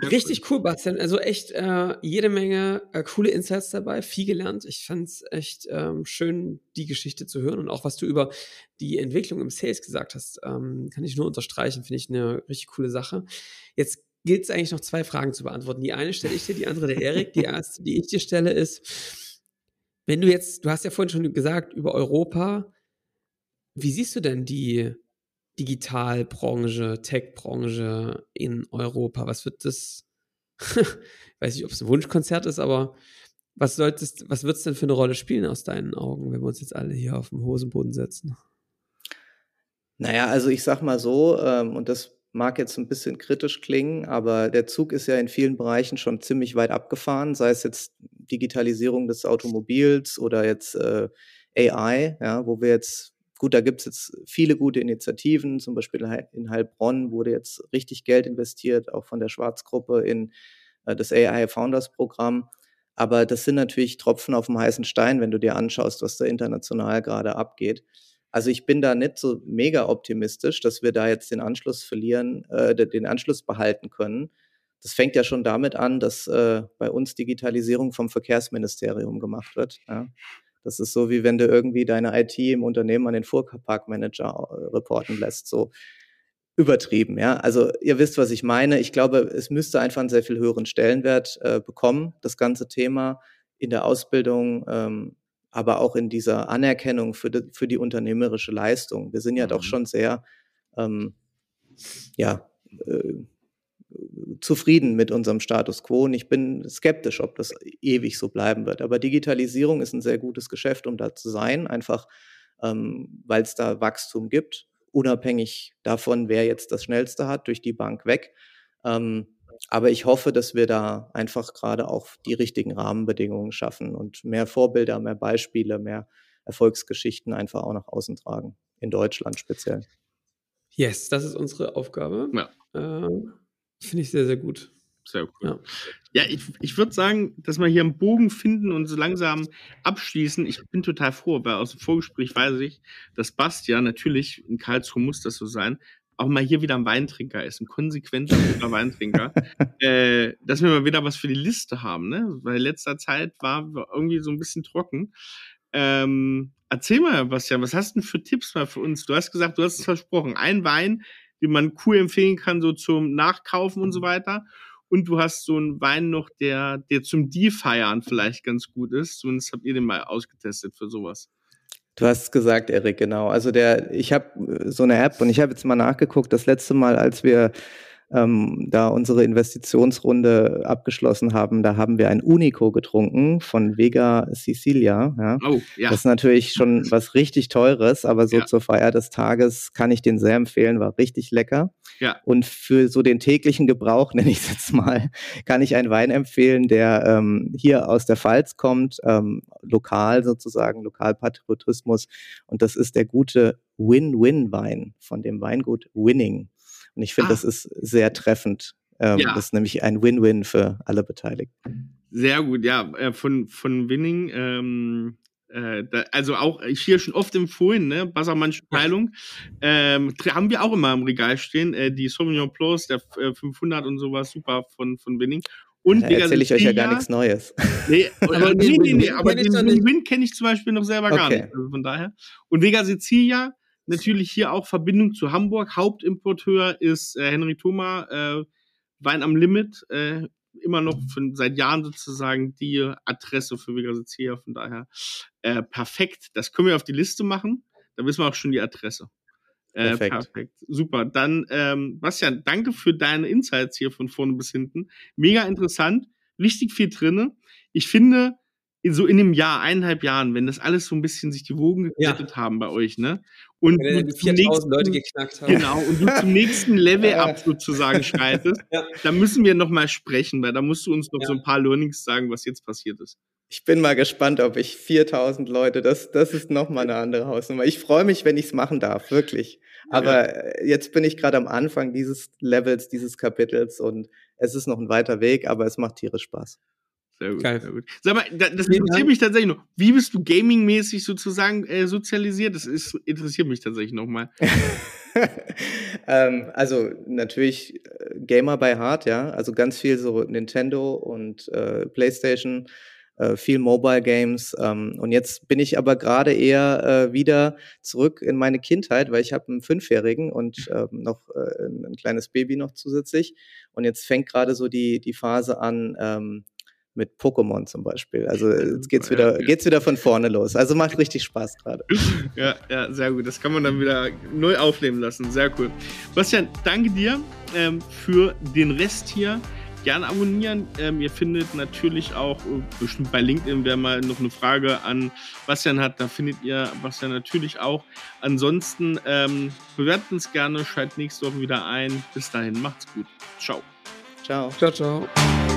Richtig cool, Bastian. Also echt äh, jede Menge äh, coole Insights dabei, viel gelernt. Ich fand es echt ähm, schön, die Geschichte zu hören und auch was du über die Entwicklung im Sales gesagt hast, ähm, kann ich nur unterstreichen. Finde ich eine richtig coole Sache. Jetzt gilt es eigentlich noch zwei Fragen zu beantworten. Die eine stelle ich dir, die andere der Erik. Die erste, die ich dir stelle, ist, wenn du jetzt, du hast ja vorhin schon gesagt, über Europa, wie siehst du denn die Digitalbranche, Tech-Branche in Europa? Was wird das? weiß nicht, ob es ein Wunschkonzert ist, aber was solltest, was wird es denn für eine Rolle spielen aus deinen Augen, wenn wir uns jetzt alle hier auf dem Hosenboden setzen?
Naja, also ich sag mal so, ähm, und das mag jetzt ein bisschen kritisch klingen, aber der Zug ist ja in vielen Bereichen schon ziemlich weit abgefahren, sei es jetzt Digitalisierung des Automobils oder jetzt äh, AI, ja, wo wir jetzt, gut, da gibt es jetzt viele gute Initiativen, zum Beispiel in Heilbronn wurde jetzt richtig Geld investiert, auch von der Schwarzgruppe in äh, das AI Founders Programm. Aber das sind natürlich Tropfen auf dem heißen Stein, wenn du dir anschaust, was da international gerade abgeht. Also ich bin da nicht so mega optimistisch, dass wir da jetzt den Anschluss verlieren, äh, den Anschluss behalten können. Das fängt ja schon damit an, dass äh, bei uns Digitalisierung vom Verkehrsministerium gemacht wird. Ja. Das ist so, wie wenn du irgendwie deine IT im Unternehmen an den Fuhrparkmanager äh, reporten lässt. So übertrieben, ja. Also ihr wisst, was ich meine. Ich glaube, es müsste einfach einen sehr viel höheren Stellenwert äh, bekommen, das ganze Thema in der Ausbildung, ähm, aber auch in dieser Anerkennung für die, für die unternehmerische Leistung. Wir sind ja mhm. doch schon sehr, ähm, ja, äh, zufrieden mit unserem Status quo und ich bin skeptisch, ob das ewig so bleiben wird. Aber Digitalisierung ist ein sehr gutes Geschäft, um da zu sein, einfach ähm, weil es da Wachstum gibt, unabhängig davon, wer jetzt das Schnellste hat, durch die Bank weg. Ähm, aber ich hoffe, dass wir da einfach gerade auch die richtigen Rahmenbedingungen schaffen und mehr Vorbilder, mehr Beispiele, mehr Erfolgsgeschichten einfach auch nach außen tragen. In Deutschland speziell.
Yes, das ist unsere Aufgabe. Ja. Äh, Finde ich sehr, sehr gut.
Sehr cool. Ja, ja ich, ich würde sagen, dass wir hier einen Bogen finden und so langsam abschließen. Ich bin total froh, weil aus dem Vorgespräch weiß ich, dass Bastian natürlich in Karlsruhe muss das so sein, auch mal hier wieder ein Weintrinker ist, ein konsequenter Weintrinker, äh, dass wir mal wieder was für die Liste haben, ne? Weil letzter Zeit war irgendwie so ein bisschen trocken. Ähm, erzähl mal, Bastian, was hast du denn für Tipps mal für uns? Du hast gesagt, du hast es versprochen, ein Wein, den man cool empfehlen kann, so zum Nachkaufen und so weiter. Und du hast so einen Wein noch, der, der zum Defeiern vielleicht ganz gut ist. Zumindest habt ihr den mal ausgetestet für sowas.
Du hast es gesagt, Erik, genau. Also der, ich habe so eine App und ich habe jetzt mal nachgeguckt, das letzte Mal, als wir ähm, da unsere Investitionsrunde abgeschlossen haben, da haben wir ein Unico getrunken von Vega Sicilia. Ja. Oh, ja. Das ist natürlich schon was richtig Teures, aber so ja. zur Feier des Tages kann ich den sehr empfehlen, war richtig lecker. Ja. Und für so den täglichen Gebrauch, nenne ich es jetzt mal, kann ich einen Wein empfehlen, der ähm, hier aus der Pfalz kommt, ähm, lokal sozusagen, Lokalpatriotismus. Und das ist der gute Win-Win-Wein von dem Weingut Winning. Und ich finde, ah. das ist sehr treffend. Ähm, ja. Das ist nämlich ein Win-Win für alle Beteiligten.
Sehr gut, ja. Äh, von, von Winning, ähm, äh, da, also auch ich hier schon oft empfohlen, ne? Bassermannsche Teilung. Ähm, haben wir auch immer im Regal stehen. Äh, die Sauvignon Plus, der äh, 500 und sowas, super von, von Winning.
Und da erzähle ich euch ja gar nichts Neues.
Nee, aber, nee, nee, nee, aber den Win kenne ich zum Beispiel noch selber okay. gar nicht. Also von daher. Und Vega Sicilia, natürlich hier auch Verbindung zu Hamburg. Hauptimporteur ist äh, Henrik Thoma, äh, Wein am Limit. Äh, immer noch von, seit Jahren sozusagen die Adresse für Vega Sicilia. Von daher äh, perfekt. Das können wir auf die Liste machen. Da wissen wir auch schon die Adresse. Äh, perfekt. perfekt. Super. Dann, ähm, Bastian, danke für deine Insights hier von vorne bis hinten. Mega interessant. Richtig viel drinne. Ich finde, so in einem Jahr, eineinhalb Jahren, wenn das alles so ein bisschen sich die Wogen geklettet ja. haben bei euch, ne?
Und wenn du 4000 Leute geknackt
haben. Genau, und du zum nächsten Level up sozusagen schreitest, ja. dann müssen wir nochmal sprechen, weil da musst du uns noch ja. so ein paar Learnings sagen, was jetzt passiert ist.
Ich bin mal gespannt, ob ich 4000 Leute, das, das ist nochmal eine andere Hausnummer. Ich freue mich, wenn ich es machen darf, wirklich. Aber jetzt bin ich gerade am Anfang dieses Levels, dieses Kapitels und es ist noch ein weiter Weg, aber es macht tierisch Spaß.
Sehr gut, sehr gut. Sag mal, das interessiert mich tatsächlich noch. Wie bist du gaming-mäßig sozusagen äh, sozialisiert? Das ist, interessiert mich tatsächlich nochmal.
ähm, also natürlich äh, Gamer bei Heart, ja. Also ganz viel so Nintendo und äh, PlayStation, äh, viel Mobile Games. Ähm, und jetzt bin ich aber gerade eher äh, wieder zurück in meine Kindheit, weil ich habe einen Fünfjährigen und äh, noch äh, ein kleines Baby noch zusätzlich. Und jetzt fängt gerade so die, die Phase an, ähm, mit Pokémon zum Beispiel. Also jetzt geht's wieder, geht's wieder von vorne los. Also macht richtig Spaß gerade.
Ja, ja, sehr gut. Das kann man dann wieder neu aufleben lassen. Sehr cool. Bastian, danke dir ähm, für den Rest hier. Gerne abonnieren. Ähm, ihr findet natürlich auch äh, bestimmt bei LinkedIn, wer mal noch eine Frage an Bastian hat, da findet ihr Bastian natürlich auch. Ansonsten ähm, bewertet uns gerne, schaltet nächste Woche wieder ein. Bis dahin, macht's gut. Ciao.
Ciao. Ciao, ciao.